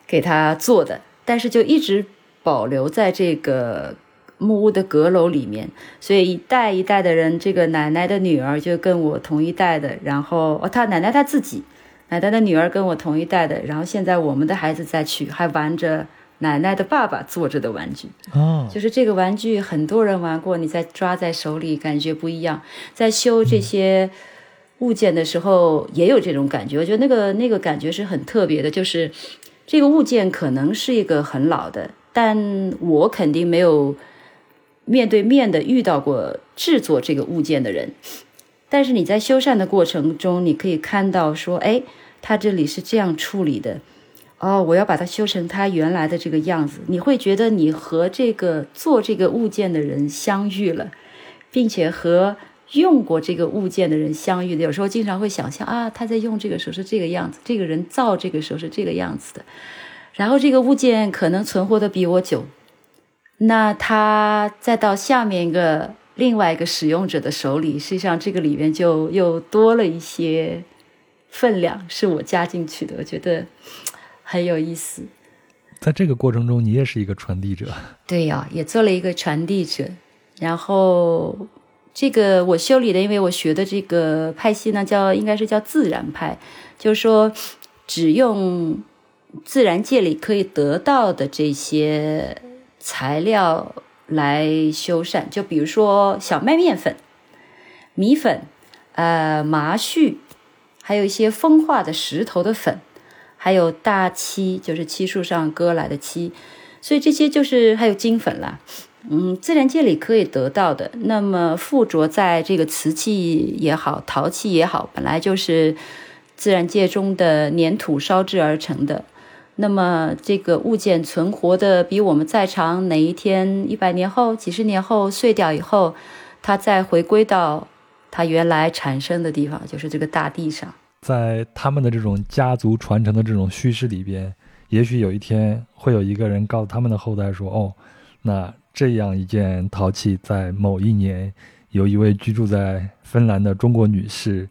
给他做的，但是就一直保留在这个木屋的阁楼里面，所以一代一代的人，这个奶奶的女儿就跟我同一代的，然后哦，他奶奶她自己，奶奶的女儿跟我同一代的，然后现在我们的孩子再去还玩着奶奶的爸爸做着的玩具，哦，就是这个玩具很多人玩过，你在抓在手里感觉不一样，在修这些物件的时候也有这种感觉，我觉得那个那个感觉是很特别的，就是这个物件可能是一个很老的，但我肯定没有面对面的遇到过制作这个物件的人，但是你在修缮的过程中，你可以看到说，哎，它这里是这样处理的。哦，我要把它修成它原来的这个样子，你会觉得你和这个做这个物件的人相遇了，并且和用过这个物件的人相遇的。有时候经常会想象啊，他在用这个时候是这个样子，这个人造这个时候是这个样子的，然后这个物件可能存活的比我久，那他再到下面一个另外一个使用者的手里，实际上这个里面就又多了一些分量，是我加进去的，我觉得很有意思。在这个过程中，你也是一个传递者。对呀、也做了一个传递者。然后这个我修理的，因为我学的这个派系呢，叫应该是叫自然派，就是说只用自然界里可以得到的这些材料来修缮。就比如说小麦面粉、米粉、呃麻絮，还有一些风化的石头的粉。还有大漆，就是漆树上割来的漆，所以这些就是还有金粉啦，嗯，自然界里可以得到的。那么附着在这个瓷器也好，陶器也好，本来就是自然界中的粘土烧制而成的。那么这个物件存活的比我们再长，哪一天一百年后、几十年后碎掉以后，它再回归到它原来产生的地方，就是这个大地上。在他们的这种家族传承的这种叙事里边，也许有一天会有一个人告诉他们的后代说：“哦，那这样一件陶器在某一年，有一位居住在芬兰的中国女士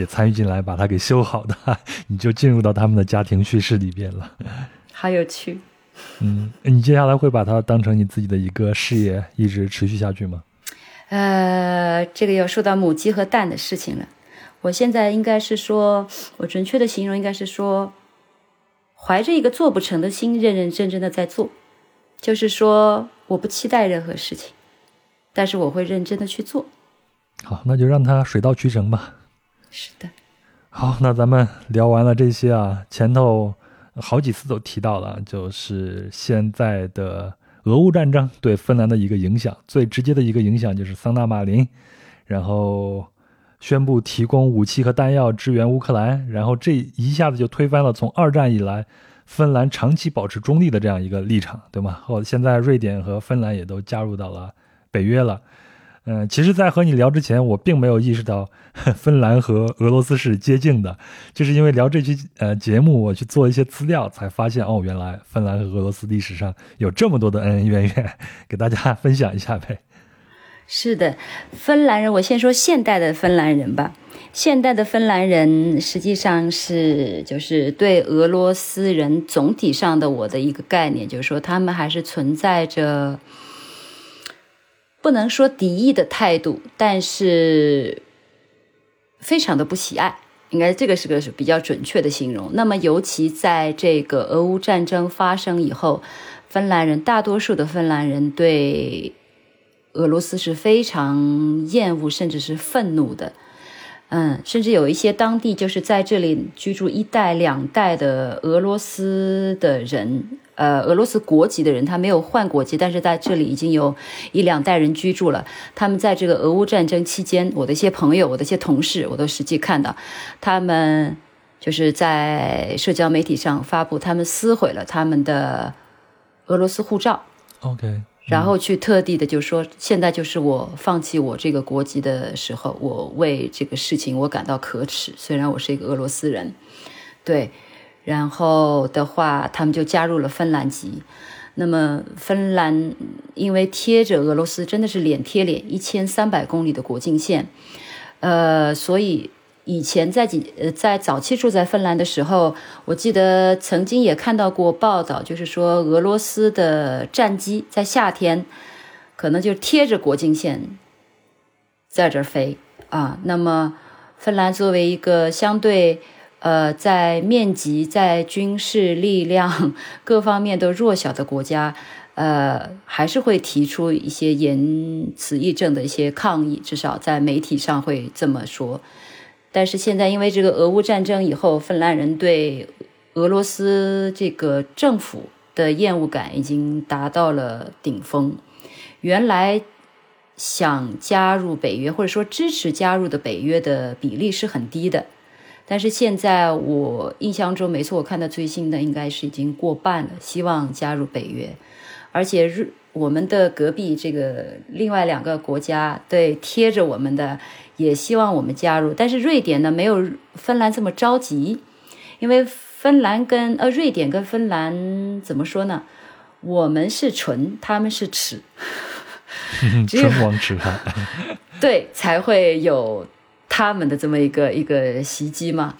也参与进来，把它给修好的，[laughs] 你就进入到他们的家庭叙事里边了。好有趣。嗯，你接下来会把它当成你自己的一个事业，一直持续下去吗？呃，这个要说到母鸡和蛋的事情了。我现在应该是说，我准确的形容应该是说，怀着一个做不成的心，认认真真的在做。就是说，我不期待任何事情，但是我会认真的去做。好，那就让它水到渠成吧。是的，好，那咱们聊完了这些啊，前头好几次都提到了，就是现在的俄乌战争对芬兰的一个影响，最直接的一个影响就是桑纳马林，然后宣布提供武器和弹药支援乌克兰，然后这一下子就推翻了从二战以来芬兰长期保持中立的这样一个立场，对吗？后现在瑞典和芬兰也都加入到了北约了。嗯，其实，在和你聊之前，我并没有意识到芬兰和俄罗斯是接近的，就是因为聊这期呃节目，我去做一些资料，才发现哦，原来芬兰和俄罗斯历史上有这么多的恩恩怨怨，给大家 [laughs] 分享一下呗。是的，芬兰人，我先说现代的芬兰人吧。现代的芬兰人实际上是就是对俄罗斯人总体上的我的一个概念，就是说他们还是存在着。不能说敌意的态度，但是非常的不喜爱，应该这个是个比较准确的形容。那么，尤其在这个俄乌战争发生以后，芬兰人大多数的芬兰人对俄罗斯是非常厌恶甚至是愤怒的。嗯，甚至有一些当地就是在这里居住一代两代的俄罗斯的人，呃，俄罗斯国籍的人，他没有换国籍，但是在这里已经有一两代人居住了。他们在这个俄乌战争期间，我的一些朋友，我的一些同事，我都实际看到，他们就是在社交媒体上发布，他们撕毁了他们的俄罗斯护照。OK。然后去特地的就说，现在就是我放弃我这个国籍的时候，我为这个事情我感到可耻。虽然我是一个俄罗斯人，对，然后的话，他们就加入了芬兰籍。那么芬兰因为贴着俄罗斯，真的是脸贴脸，一千三百公里的国境线，呃，所以。以前在几呃在早期住在芬兰的时候，我记得曾经也看到过报道，就是说俄罗斯的战机在夏天可能就贴着国境线在这儿飞啊。那么芬兰作为一个相对呃在面积、在军事力量各方面都弱小的国家，呃还是会提出一些言辞义正的一些抗议，至少在媒体上会这么说。但是现在，因为这个俄乌战争以后，芬兰人对俄罗斯这个政府的厌恶感已经达到了顶峰。原来想加入北约或者说支持加入的北约的比例是很低的，但是现在我印象中，没错，我看到最新的应该是已经过半了，希望加入北约，而且日。我们的隔壁这个另外两个国家，对贴着我们的，也希望我们加入。但是瑞典呢，没有芬兰这么着急，因为芬兰跟呃瑞典跟芬兰怎么说呢？我们是唇，他们是齿，[laughs] 唇亡齿寒，[laughs] 对，才会有他们的这么一个一个袭击嘛。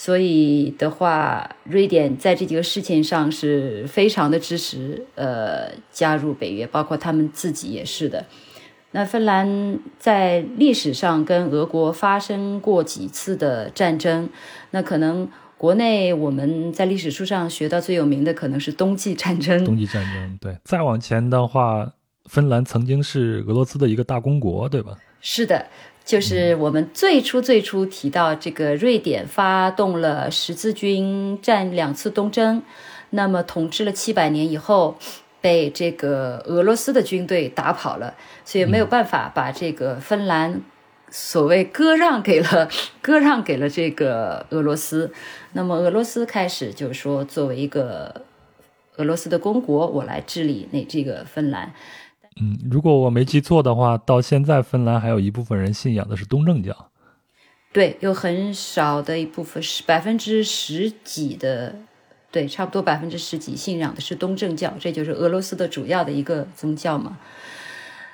所以的话，瑞典在这几个事情上是非常的支持，呃，加入北约，包括他们自己也是的。那芬兰在历史上跟俄国发生过几次的战争，那可能国内我们在历史书上学到最有名的可能是冬季战争。冬季战争，对。再往前的话，芬兰曾经是俄罗斯的一个大公国，对吧？是的。就是我们最初最初提到这个瑞典发动了十字军战两次东征，那么统治了七百年以后，被这个俄罗斯的军队打跑了，所以没有办法把这个芬兰所谓割让给了割让给了这个俄罗斯，那么俄罗斯开始就是说作为一个俄罗斯的公国，我来治理那这个芬兰。嗯，如果我没记错的话，到现在芬兰还有一部分人信仰的是东正教。对，有很少的一部分是百分之十几的，对，差不多百分之十几信仰的是东正教，这就是俄罗斯的主要的一个宗教嘛。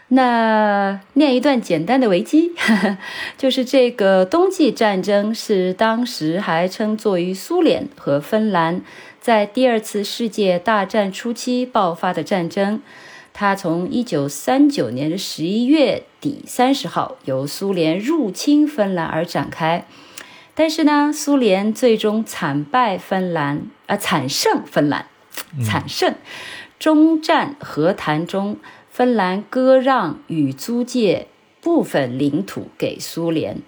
那念一段简单的维基，[laughs] 就是这个冬季战争是当时还称作于苏联和芬兰在第二次世界大战初期爆发的战争。它从一九三九年的十一月底三十号由苏联入侵芬兰而展开，但是呢，苏联最终惨败芬兰，啊，惨胜芬兰，惨胜。中战和谈中，芬兰割让与租借部分领土给苏联，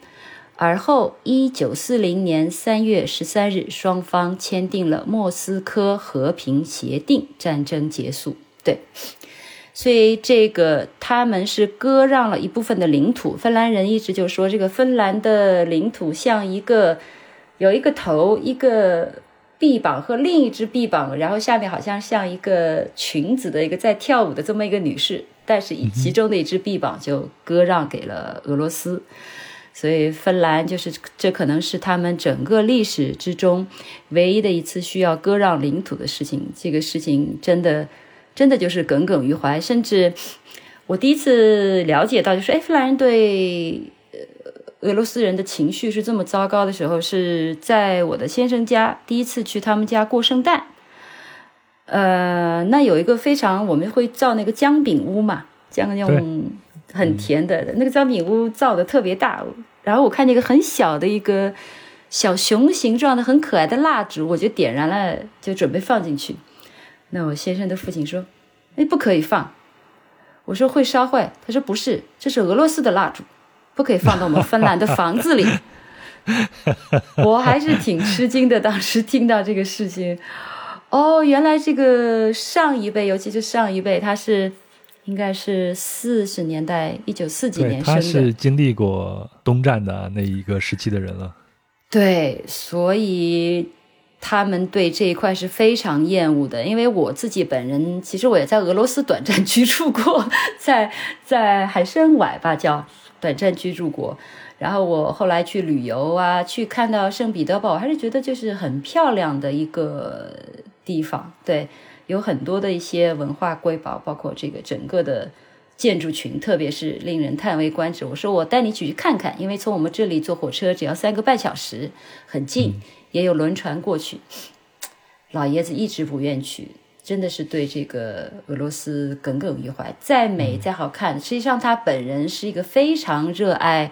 而后一九四零年三月十三日，双方签订了莫斯科和平协定，战争结束。对。所以这个他们是割让了一部分的领土。芬兰人一直就说，这个芬兰的领土像一个有一个头，一个臂膀和另一只臂膀，然后下面好像像一个裙子的一个在跳舞的这么一个女士，但是其中的一只臂膀就割让给了俄罗斯。所以芬兰就是这可能是他们整个历史之中唯一的一次需要割让领土的事情。这个事情真的。真的就是耿耿于怀，甚至我第一次了解到，就是哎，芬兰人对俄罗斯人的情绪是这么糟糕的时候，是在我的先生家第一次去他们家过圣诞。呃，那有一个非常，我们会造那个姜饼屋嘛，姜那种很甜的那个姜饼屋造的特别大，然后我看见一个很小的一个小熊形状的很可爱的蜡烛，我就点燃了，就准备放进去。那我先生的父亲说：“哎，不可以放。”我说：“会烧坏。”他说：“不是，这是俄罗斯的蜡烛。”不可以放到我们芬兰的房子里。我还是挺吃惊的，当时听到这个事情，哦，原来这个上一辈，尤其是上一辈，他是应该是四十年代，一九四几年生的，他是经历过东战的那一个时期的人了。对，所以他们对这一块是非常厌恶的。因为我自己本人，其实我也在俄罗斯短暂居住过，[laughs] 在在海参崴吧，叫短暂居住过。然后我后来去旅游啊，去看到圣彼得堡，我还是觉得就是很漂亮的一个地方。对，有很多的一些文化瑰宝，包括这个整个的建筑群，特别是令人叹为观止。我说我带你去看看，因为从我们这里坐火车只要三个半小时，很近，也有轮船过去。老爷子一直不愿去，真的是对这个俄罗斯耿耿于怀。再美再好看，实际上他本人是一个非常热爱。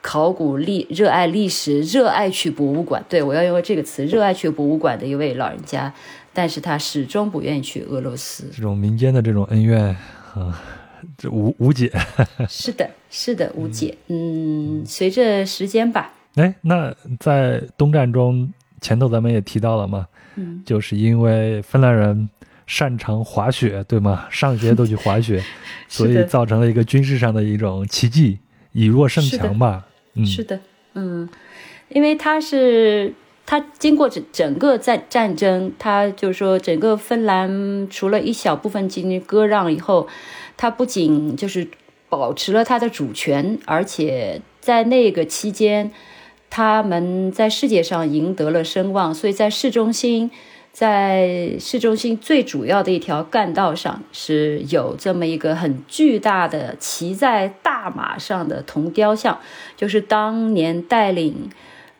考古历热爱历史，热爱去博物馆。对我要用这个词，热爱去博物馆的一位老人家，但是他始终不愿意去俄罗斯。这种民间的这种恩怨啊，这无无解。[laughs] 是的，是的，无解。嗯，随着时间吧。哎，那在东战中，前头咱们也提到了嘛，嗯，就是因为芬兰人擅长滑雪，对吗？[laughs] 上学都去滑雪，[laughs] 所以造成了一个军事上的一种奇迹，以弱胜强吧。是的，嗯，因为他是他经过整整个战战争，他就是说整个芬兰除了一小部分进行割让以后，他不仅就是保持了他的主权，而且在那个期间，他们在世界上赢得了声望，所以在市中心。在市中心最主要的一条干道上，是有这么一个很巨大的骑在大马上的铜雕像，就是当年带领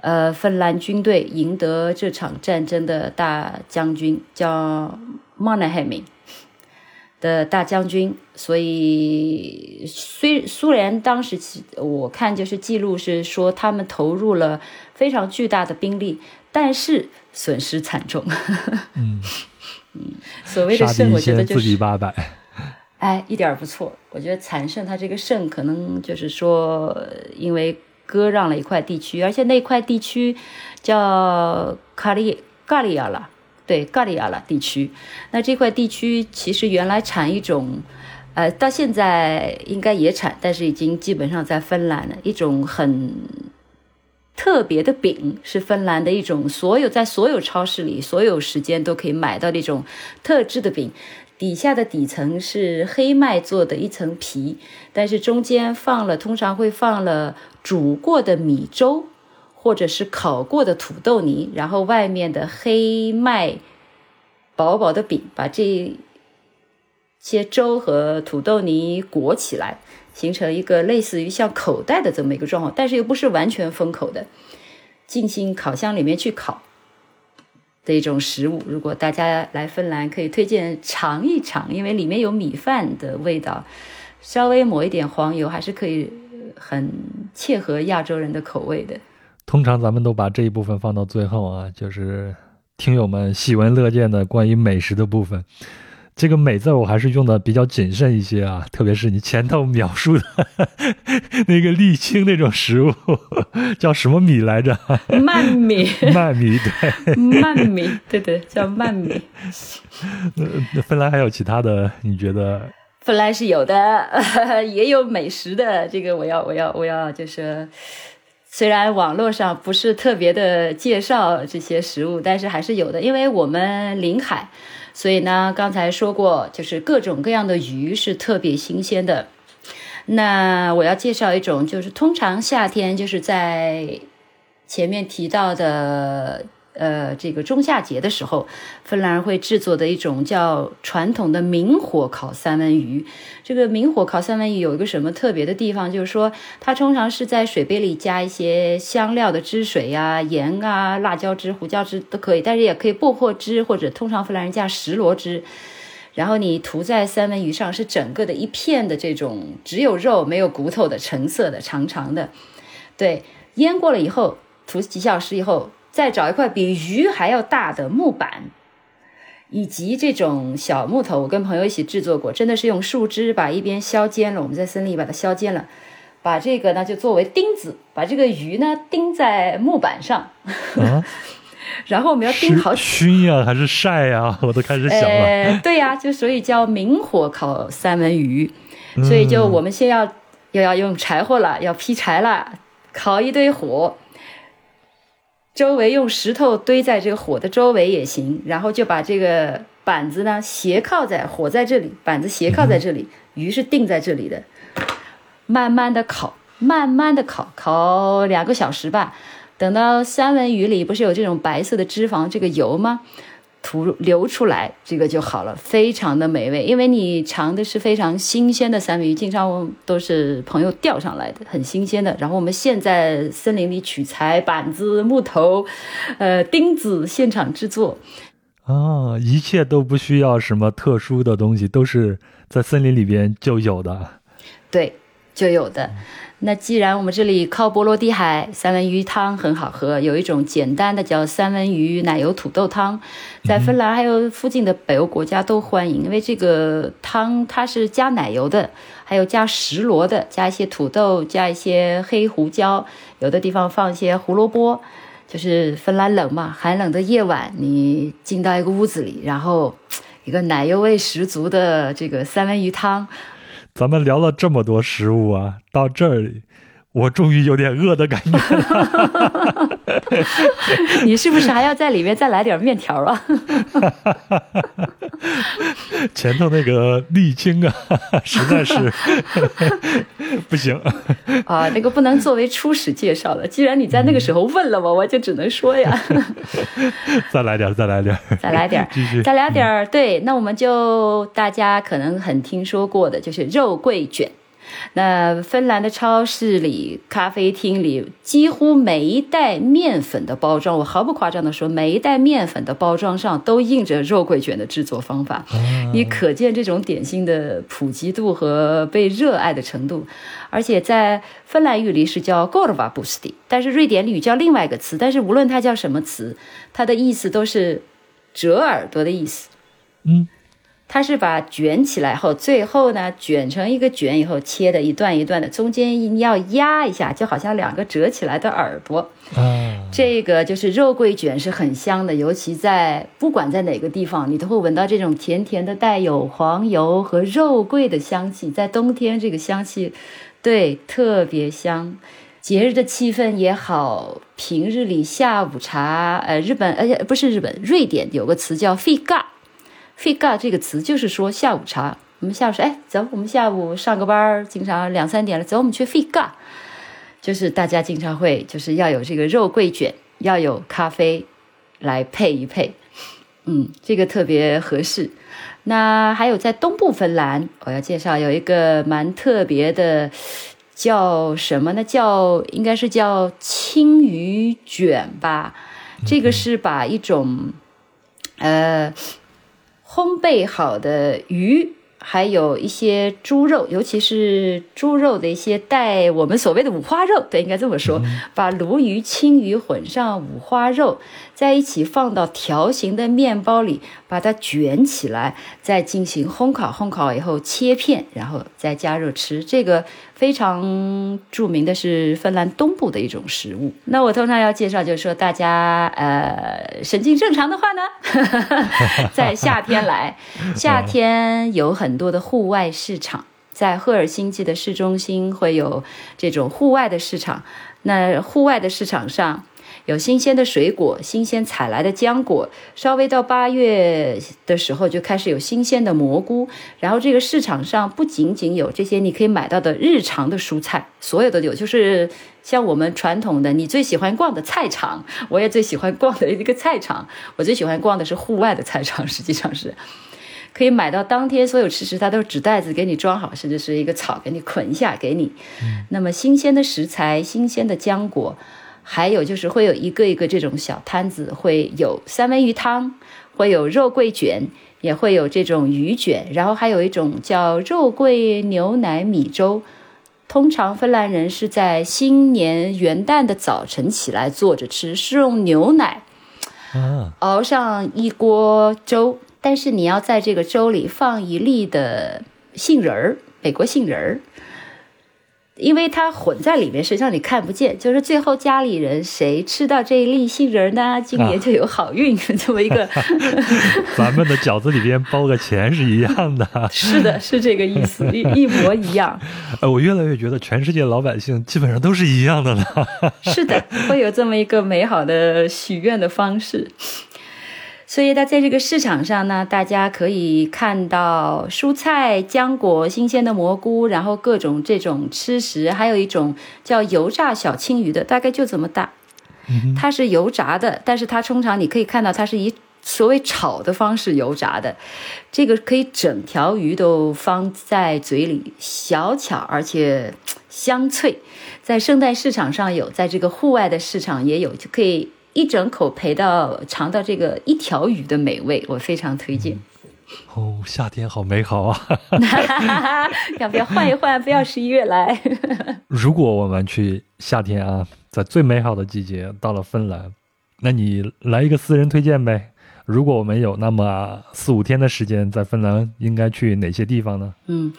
呃芬兰军队赢得这场战争的大将军，叫 m o n a h e m 的大将军。所以，虽苏联当时我看就是记录是说，他们投入了非常巨大的兵力。但是损失惨重。嗯 [laughs] 嗯，所谓的胜，我觉得就是八百。哎，一点儿不错。我觉得惨胜，它这个胜可能就是说，因为割让了一块地区，而且那块地区叫卡利咖利亚了，对，咖利亚拉地区。那这块地区其实原来产一种，呃，到现在应该也产，但是已经基本上在芬兰了，一种很。特别的饼是芬兰的一种，所有在所有超市里，所有时间都可以买到的一种特制的饼。底下的底层是黑麦做的一层皮，但是中间放了，通常会放了煮过的米粥，或者是烤过的土豆泥，然后外面的黑麦薄薄的饼把这些粥和土豆泥裹起来。形成一个类似于像口袋的这么一个状况，但是又不是完全封口的，进行烤箱里面去烤的一种食物。如果大家来芬兰，可以推荐尝一尝，因为里面有米饭的味道，稍微抹一点黄油，还是可以很切合亚洲人的口味的。通常咱们都把这一部分放到最后啊，就是听友们喜闻乐见的关于美食的部分。这个“美”字我还是用的比较谨慎一些啊，特别是你前头描述的 [laughs] 那个沥青那种食物，叫什么米来着？曼米。[laughs] 曼米，对。曼米，对对，叫曼米。[laughs] 那芬兰还有其他的？你觉得？芬兰是有的，也有美食的。这个我要，我要，我要，就是虽然网络上不是特别的介绍这些食物，但是还是有的，因为我们临海。所以呢，刚才说过，就是各种各样的鱼是特别新鲜的。那我要介绍一种，就是通常夏天就是在前面提到的。呃，这个中夏节的时候，芬兰人会制作的一种叫传统的明火烤三文鱼。这个明火烤三文鱼有一个什么特别的地方？就是说，它通常是在水杯里加一些香料的汁水呀、盐啊、辣椒汁、胡椒汁都可以，但是也可以薄荷汁或者通常芬兰人加石螺汁。然后你涂在三文鱼上，是整个的一片的这种只有肉没有骨头的橙色的长长的。对，腌过了以后，涂几小时以后。再找一块比鱼还要大的木板，以及这种小木头，我跟朋友一起制作过，真的是用树枝把一边削尖了，我们在森林里把它削尖了，把这个呢就作为钉子，把这个鱼呢钉在木板上，啊，[laughs] 然后我们要钉好熏呀还是晒呀？我都开始想了。呃，对呀、就所以叫明火烤三文鱼，所以就我们先要又要用柴火了，要劈柴了，烤一堆火，周围用石头堆在这个火的周围也行，然后就把这个板子呢斜靠在火在这里，板子斜靠在这里，鱼是定在这里的，慢慢的烤，慢慢的烤，烤两个小时吧。等到三文鱼里不是有这种白色的脂肪，这个油吗？吐流出来，这个就好了，非常的美味。因为你尝的是非常新鲜的三文鱼，经常都是朋友钓上来的，很新鲜的。然后我们现在森林里取材，板子、木头，呃，钉子，现场制作。啊，一切都不需要什么特殊的东西，都是在森林里边就有的。对，就有的。那既然我们这里靠波罗的海，三文鱼汤很好喝，有一种简单的叫三文鱼奶油土豆汤，在芬兰还有附近的北欧国家都欢迎，因为这个汤它是加奶油的，还有加石螺的，加一些土豆，加一些黑胡椒，有的地方放一些胡萝卜。就是芬兰冷嘛，寒冷的夜晚，你进到一个屋子里，然后一个奶油味十足的这个三文鱼汤，咱们聊了这么多食物啊，到这里我终于有点饿的感觉了。[laughs] 你是不是还要在里面再来点面条啊？[laughs] 前头那个沥青啊，[laughs] 实在是不行。啊，那个不能作为初始介绍了。既然你在那个时候问了我，我就只能说呀，再来点，再来点，再来点继续，再来点儿。对，那我们就大家可能很听说过的，就是肉桂卷。那芬兰的超市里、咖啡厅里，几乎每一袋面粉的包装，我毫不夸张的说，每一袋面粉的包装上都印着肉桂卷的制作方法。你可见这种点心的普及度和被热爱的程度。而且在芬兰语里是叫 g o r v a b u s t i 但是瑞典语叫另外一个词。但是无论它叫什么词，它的意思都是折耳朵的意思。嗯，它是把卷起来后，最后呢卷成一个卷以后切的一段一段的，中间要压一下，就好像两个折起来的耳朵。嗯，这个就是肉桂卷是很香的，尤其在不管在哪个地方，你都会闻到这种甜甜的带有黄油和肉桂的香气。在冬天，这个香气对特别香。节日的气氛也好，平日里下午茶，呃，日本，呃，不是日本，瑞典有个词叫 “figa”。Figa 这个词就是说下午茶。我们下午说，哎，走，我们下午上个班儿，经常两三点了，走，我们去 figa。就是大家经常会就是要有这个肉桂卷，要有咖啡来配一配，嗯，这个特别合适。那还有在东部芬兰，我要介绍有一个蛮特别的，叫什么呢？叫应该是叫青鱼卷吧。这个是把一种呃烘焙好的鱼。还有一些猪肉，尤其是猪肉的一些带我们所谓的五花肉，对，应该这么说，把鲈鱼、青鱼混上五花肉在一起，放到条形的面包里，把它卷起来，再进行烘烤。烘烤以后切片，然后再加热吃。这个非常著名的是芬兰东部的一种食物。那我通常要介绍，就是说大家呃神经正常的话呢，[laughs] 在夏天来，夏天有很多的户外市场，在赫尔辛基的市中心会有这种户外的市场。那户外的市场上有新鲜的水果，新鲜采来的浆果，稍微到八月的时候就开始有新鲜的蘑菇。然后这个市场上不仅仅有这些你可以买到的日常的蔬菜，所有的有，就是像我们传统的你最喜欢逛的菜场，我也最喜欢逛的一个菜场。我最喜欢逛的是户外的菜场，[laughs] 实际上是。可以买到当天所有吃食，它都是纸袋子给你装好，甚至是一个草给你捆一下给你。那么新鲜的食材、新鲜的浆果，还有就是会有一个一个这种小摊子，会有三文鱼汤，会有肉桂卷，也会有这种鱼卷，然后还有一种叫肉桂牛奶米粥。通常芬兰人是在新年元旦的早晨起来做着吃，是用牛奶啊，熬上一锅粥。但是你要在这个粥里放一粒的杏仁儿，美国杏仁儿。因为它混在里面，实际上你看不见。就是最后家里人谁吃到这一粒杏仁呢，今年就有好运，这么一个。[laughs] 咱们的饺子里边包个钱是一样的。是的，是这个意思，一一模一样。[laughs] 呃，我越来越觉得全世界老百姓基本上都是一样的了。是的，会有这么一个美好的许愿的方式。所以，它在这个市场上呢，大家可以看到蔬菜、浆果、新鲜的蘑菇，然后各种这种吃食，还有一种叫油炸小青鱼的，大概就这么大。它是油炸的，但是它通常你可以看到它是以所谓炒的方式油炸的。这个可以整条鱼都放在嘴里，小巧而且香脆。在圣诞市场上有，在这个户外的市场也有，就可以。一整口陪到尝到这个一条鱼的美味，我非常推荐。哦，夏天好美好啊！要不要换一换？不要十一月来。如果我们去夏天啊，在最美好的季节到了芬兰，那你来一个私人推荐呗？如果我们有那么四五天的时间在芬兰，应该去哪些地方呢？嗯。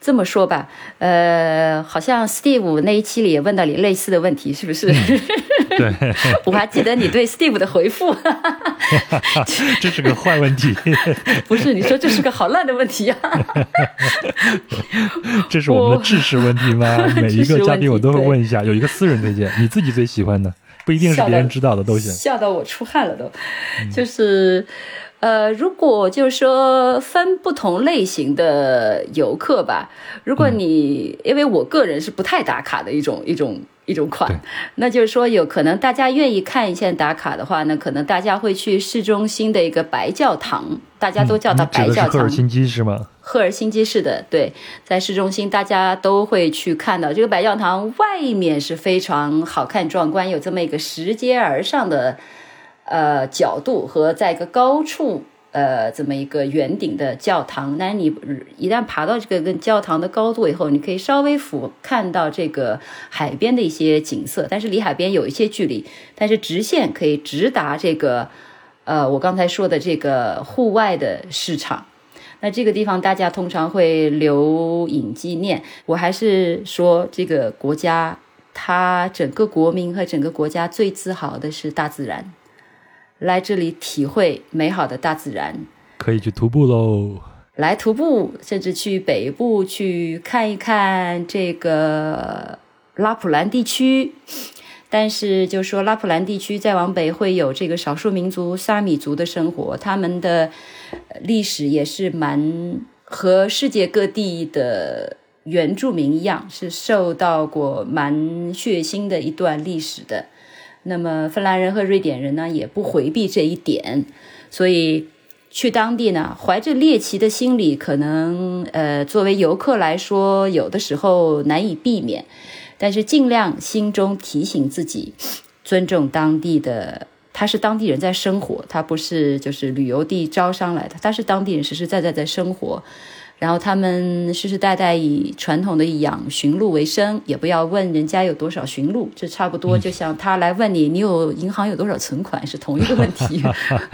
这么说吧，呃，好像 Steve 那一期里也问到你类似的问题，是不是？[laughs] 对，[laughs] 我还记得你对 Steve 的回复。[laughs] 这是个坏问题。[laughs] 不是，你说这是个好烂的问题呀？这是我们的知识问题吗？每一个嘉宾我都会问一下，有一个私人推荐，你自己最喜欢的，不一定是别人知道的都行。笑到我出汗了都，就是。呃，如果就是说分不同类型的游客吧，如果你因为我个人是不太打卡的一种一种一种款，那就是说有可能大家愿意看一下打卡的话，呢可能大家会去市中心的一个白教堂，大家都叫它白教堂。赫尔辛基是吗？赫尔辛基是的，对，在市中心大家都会去看到这个白教堂，外面是非常好看壮观，有这么一个拾阶而上的。呃，角度和在一个高处，呃，这么一个圆顶的教堂，那你一旦爬到这个跟教堂的高度以后，你可以稍微俯看到这个海边的一些景色，但是离海边有一些距离，但是直线可以直达这个，呃，我刚才说的这个户外的市场。那这个地方大家通常会留影纪念。我还是说，这个国家，它整个国民和整个国家最自豪的是大自然。来这里体会美好的大自然，可以去徒步喽。来徒步，甚至去北部去看一看这个拉普兰地区。但是，就说拉普兰地区再往北会有这个少数民族萨米族的生活，他们的历史也是蛮和世界各地的原住民一样，是受到过蛮血腥的一段历史的。那么，芬兰人和瑞典人呢，也不回避这一点，所以去当地呢，怀着猎奇的心理，可能呃，作为游客来说，有的时候难以避免，但是尽量心中提醒自己，尊重当地的，他是当地人在生活，他不是就是旅游地招商来的，他是当地人实实在在在生活。然后他们世世代代以传统的养驯鹿为生，也不要问人家有多少驯鹿，这差不多就像他来问你，你有银行有多少存款是同一个问题。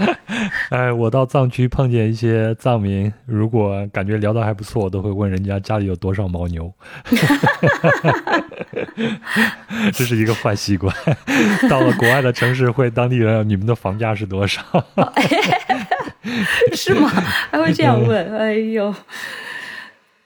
[laughs] 哎，我到藏区碰见一些藏民，如果感觉聊得还不错，我都会问人家家里有多少牦牛。[laughs] 这是一个坏习惯。到了国外的城市，会当地人你们的房价是多少？[laughs] [laughs] 是吗？还会这样问？哎呦，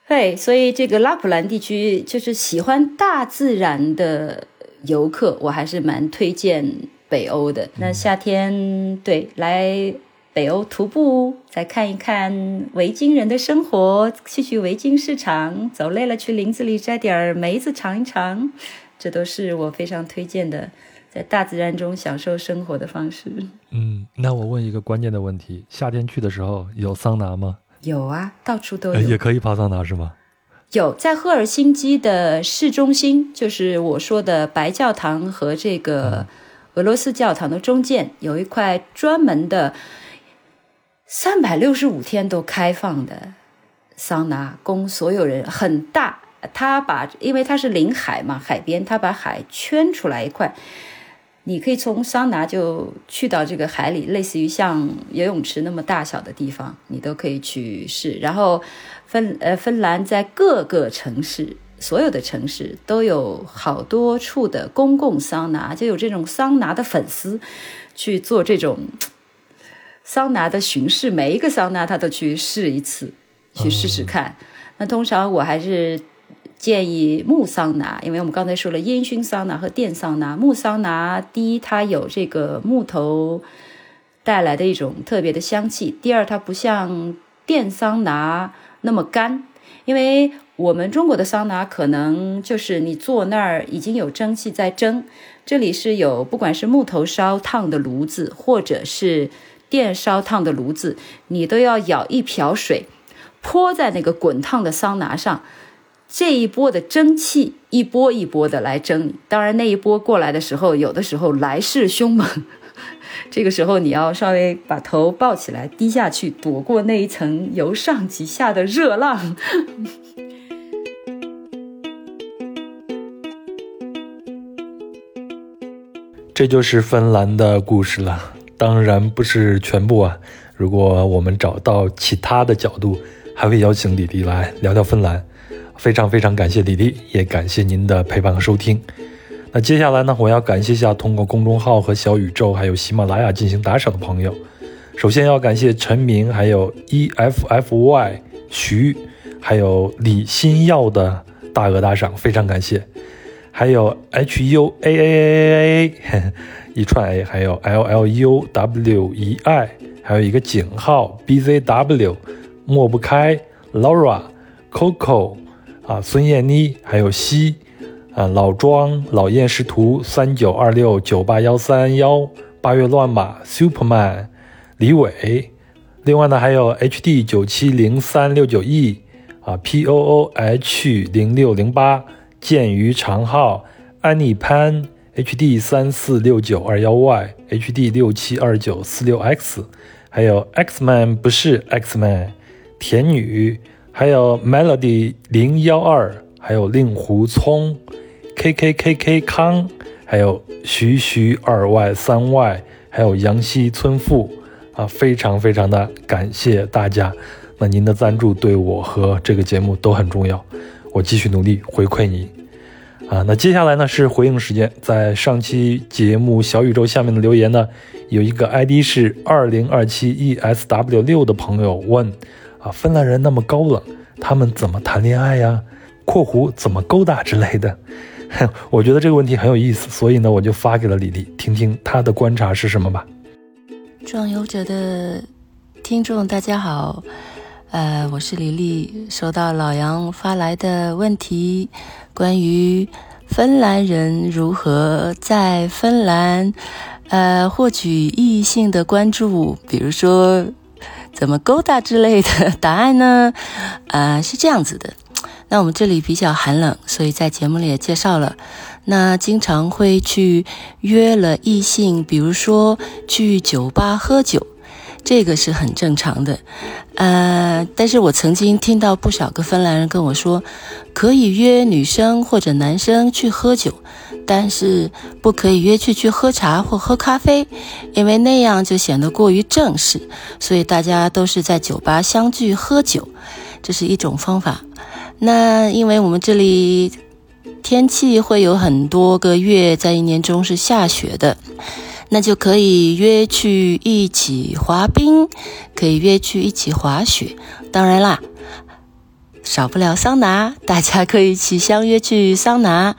嘿，所以这个拉普兰地区就是喜欢大自然的游客，我还是蛮推荐北欧的。那夏天对来北欧徒步，再看一看维京人的生活，去去维京市场，走累了去林子里摘点梅子尝一尝，这都是我非常推荐的。在大自然中享受生活的方式。嗯，那我问一个关键的问题：夏天去的时候有桑拿吗？有啊，到处都有。也可以泡桑拿是吗？有，在赫尔辛基的市中心，就是我说的白教堂和这个俄罗斯教堂的中间，有一块专门的三百六十五天都开放的桑拿，供所有人，很大。他把，因为它是临海嘛，海边，他把海圈出来一块。你可以从桑拿就去到这个海里，类似于像游泳池那么大小的地方，你都可以去试。然后芬呃芬兰在各个城市所有的城市都有好多处的公共桑拿，就有这种桑拿的粉丝去做这种桑拿的巡视，每一个桑拿他都去试一次，去试试看。那通常我还是建议木桑拿，因为我们刚才说了烟熏桑拿和电桑拿。木桑拿第一，它有这个木头带来的一种特别的香气；第二，它不像电桑拿那么干，因为我们中国的桑拿可能就是你坐那儿已经有蒸汽在蒸，这里是有不管是木头烧烫的炉子，或者是电烧烫的炉子，你都要舀一瓢水。泼在那个滚烫的桑拿上，这一波的蒸汽一波一波的来蒸你。当然，那一波过来的时候，有的时候来势凶猛，[laughs] 这个时候你要稍微把头抱起来，低下去，躲过那一层由上及下的热浪。[laughs] 这就是芬兰的故事了，当然不是全部啊。如果我们找到其他的角度。还会邀请李迪来聊聊芬兰，非常非常感谢李丽，也感谢您的陪伴和收听。那接下来呢，我要感谢一下通过公众号和小宇宙还有喜马拉雅进行打赏的朋友。首先要感谢陈明，还有 E F F Y 徐，还有李新耀的大额打赏，非常感谢。还有 H U A A A A A [laughs] 一串 A，还有 L L U W E I，还有一个井号 B Z W。抹不开，Laura，Coco，啊，孙燕妮，还有西，啊，老庄，老燕识图，三九二六九八幺三幺，八月乱马，Superman，李伟，另外呢还有 HD 九七零三六九 E，啊，POOH 零六零八，剑鱼长号，安妮潘，HD 三四六九二幺 Y，HD 六七二九四六 X，还有 Xman 不是 Xman。甜女，还有 Melody 零幺二，还有令狐聪，K K K K 康，还有徐徐二 Y 三 Y，还有杨希村妇啊，非常非常的感谢大家。那您的赞助对我和这个节目都很重要，我继续努力回馈你啊。那接下来呢是回应时间，在上期节目小宇宙下面的留言呢，有一个 ID 是二零二七 ESW 六的朋友问。啊，芬兰人那么高冷，他们怎么谈恋爱呀？（括弧怎么勾搭之类的？）我觉得这个问题很有意思，所以呢，我就发给了李丽，听听她的观察是什么吧。壮游者的听众大家好，呃，我是李丽，收到老杨发来的问题，关于芬兰人如何在芬兰，呃，获取异性的关注，比如说。怎么勾搭之类的 [laughs] 答案呢？啊，是这样子的。那我们这里比较寒冷，所以在节目里也介绍了。那经常会去约了异性，比如说去酒吧喝酒，这个是很正常的。呃，但是我曾经听到不少个芬兰人跟我说，可以约女生或者男生去喝酒。但是不可以约去去喝茶或喝咖啡，因为那样就显得过于正式。所以大家都是在酒吧相聚喝酒，这是一种方法。那因为我们这里天气会有很多个月在一年中是下雪的，那就可以约去一起滑冰，可以约去一起滑雪。当然啦。少不了桑拿，大家可以一起相约去桑拿。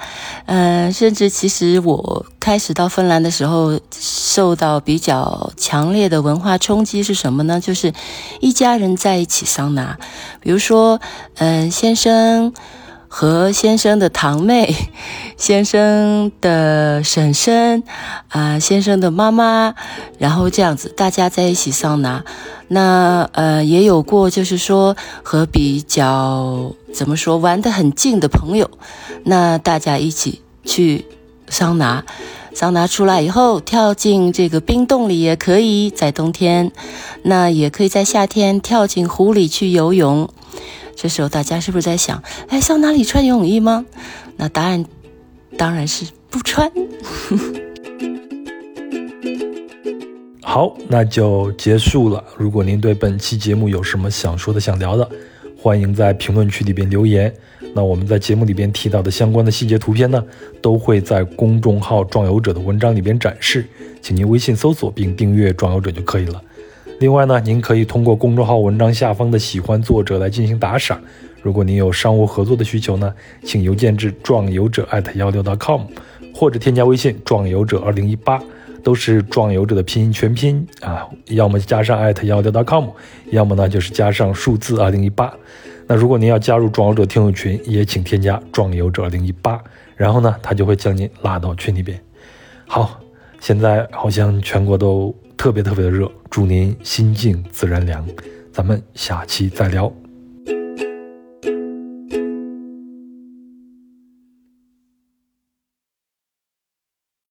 嗯，甚至其实我开始到芬兰的时候，受到比较强烈的文化冲击是什么呢？就是一家人在一起桑拿，比如说，嗯，先生。和先生的堂妹，[laughs] 先生的婶婶，啊，先生的妈妈，然后这样子大家在一起桑拿。那呃也有过，就是说和比较怎么说玩得很近的朋友，那大家一起去桑拿，桑拿出来以后跳进这个冰洞里也可以，在冬天，那也可以在夏天跳进湖里去游泳。这时候大家是不是在想，哎，桑拿里穿游泳衣吗？那答案当然是不穿。好，那就结束了。如果您对本期节目有什么想说的、想聊的，欢迎在评论区里边留言。那我们在节目里边提到的相关的细节图片呢，都会在公众号“壮游者”的文章里边展示，请您微信搜索并订阅“壮游者”就可以了。另外呢，您可以通过公众号文章下方的“喜欢作者”来进行打赏。如果您有商务合作的需求呢，请邮件至壮游者艾特幺六 .com，或者添加微信“壮游者二零一八”，都是壮游者的拼音全拼啊，要么加上艾特幺六 .com，要么呢就是加上数字二零一八。那如果您要加入壮游者听友群，也请添加壮游者二零一八，然后呢，他就会将您拉到群里边。好，现在好像全国都特别特别的热，祝您心静自然凉。咱们下期再聊。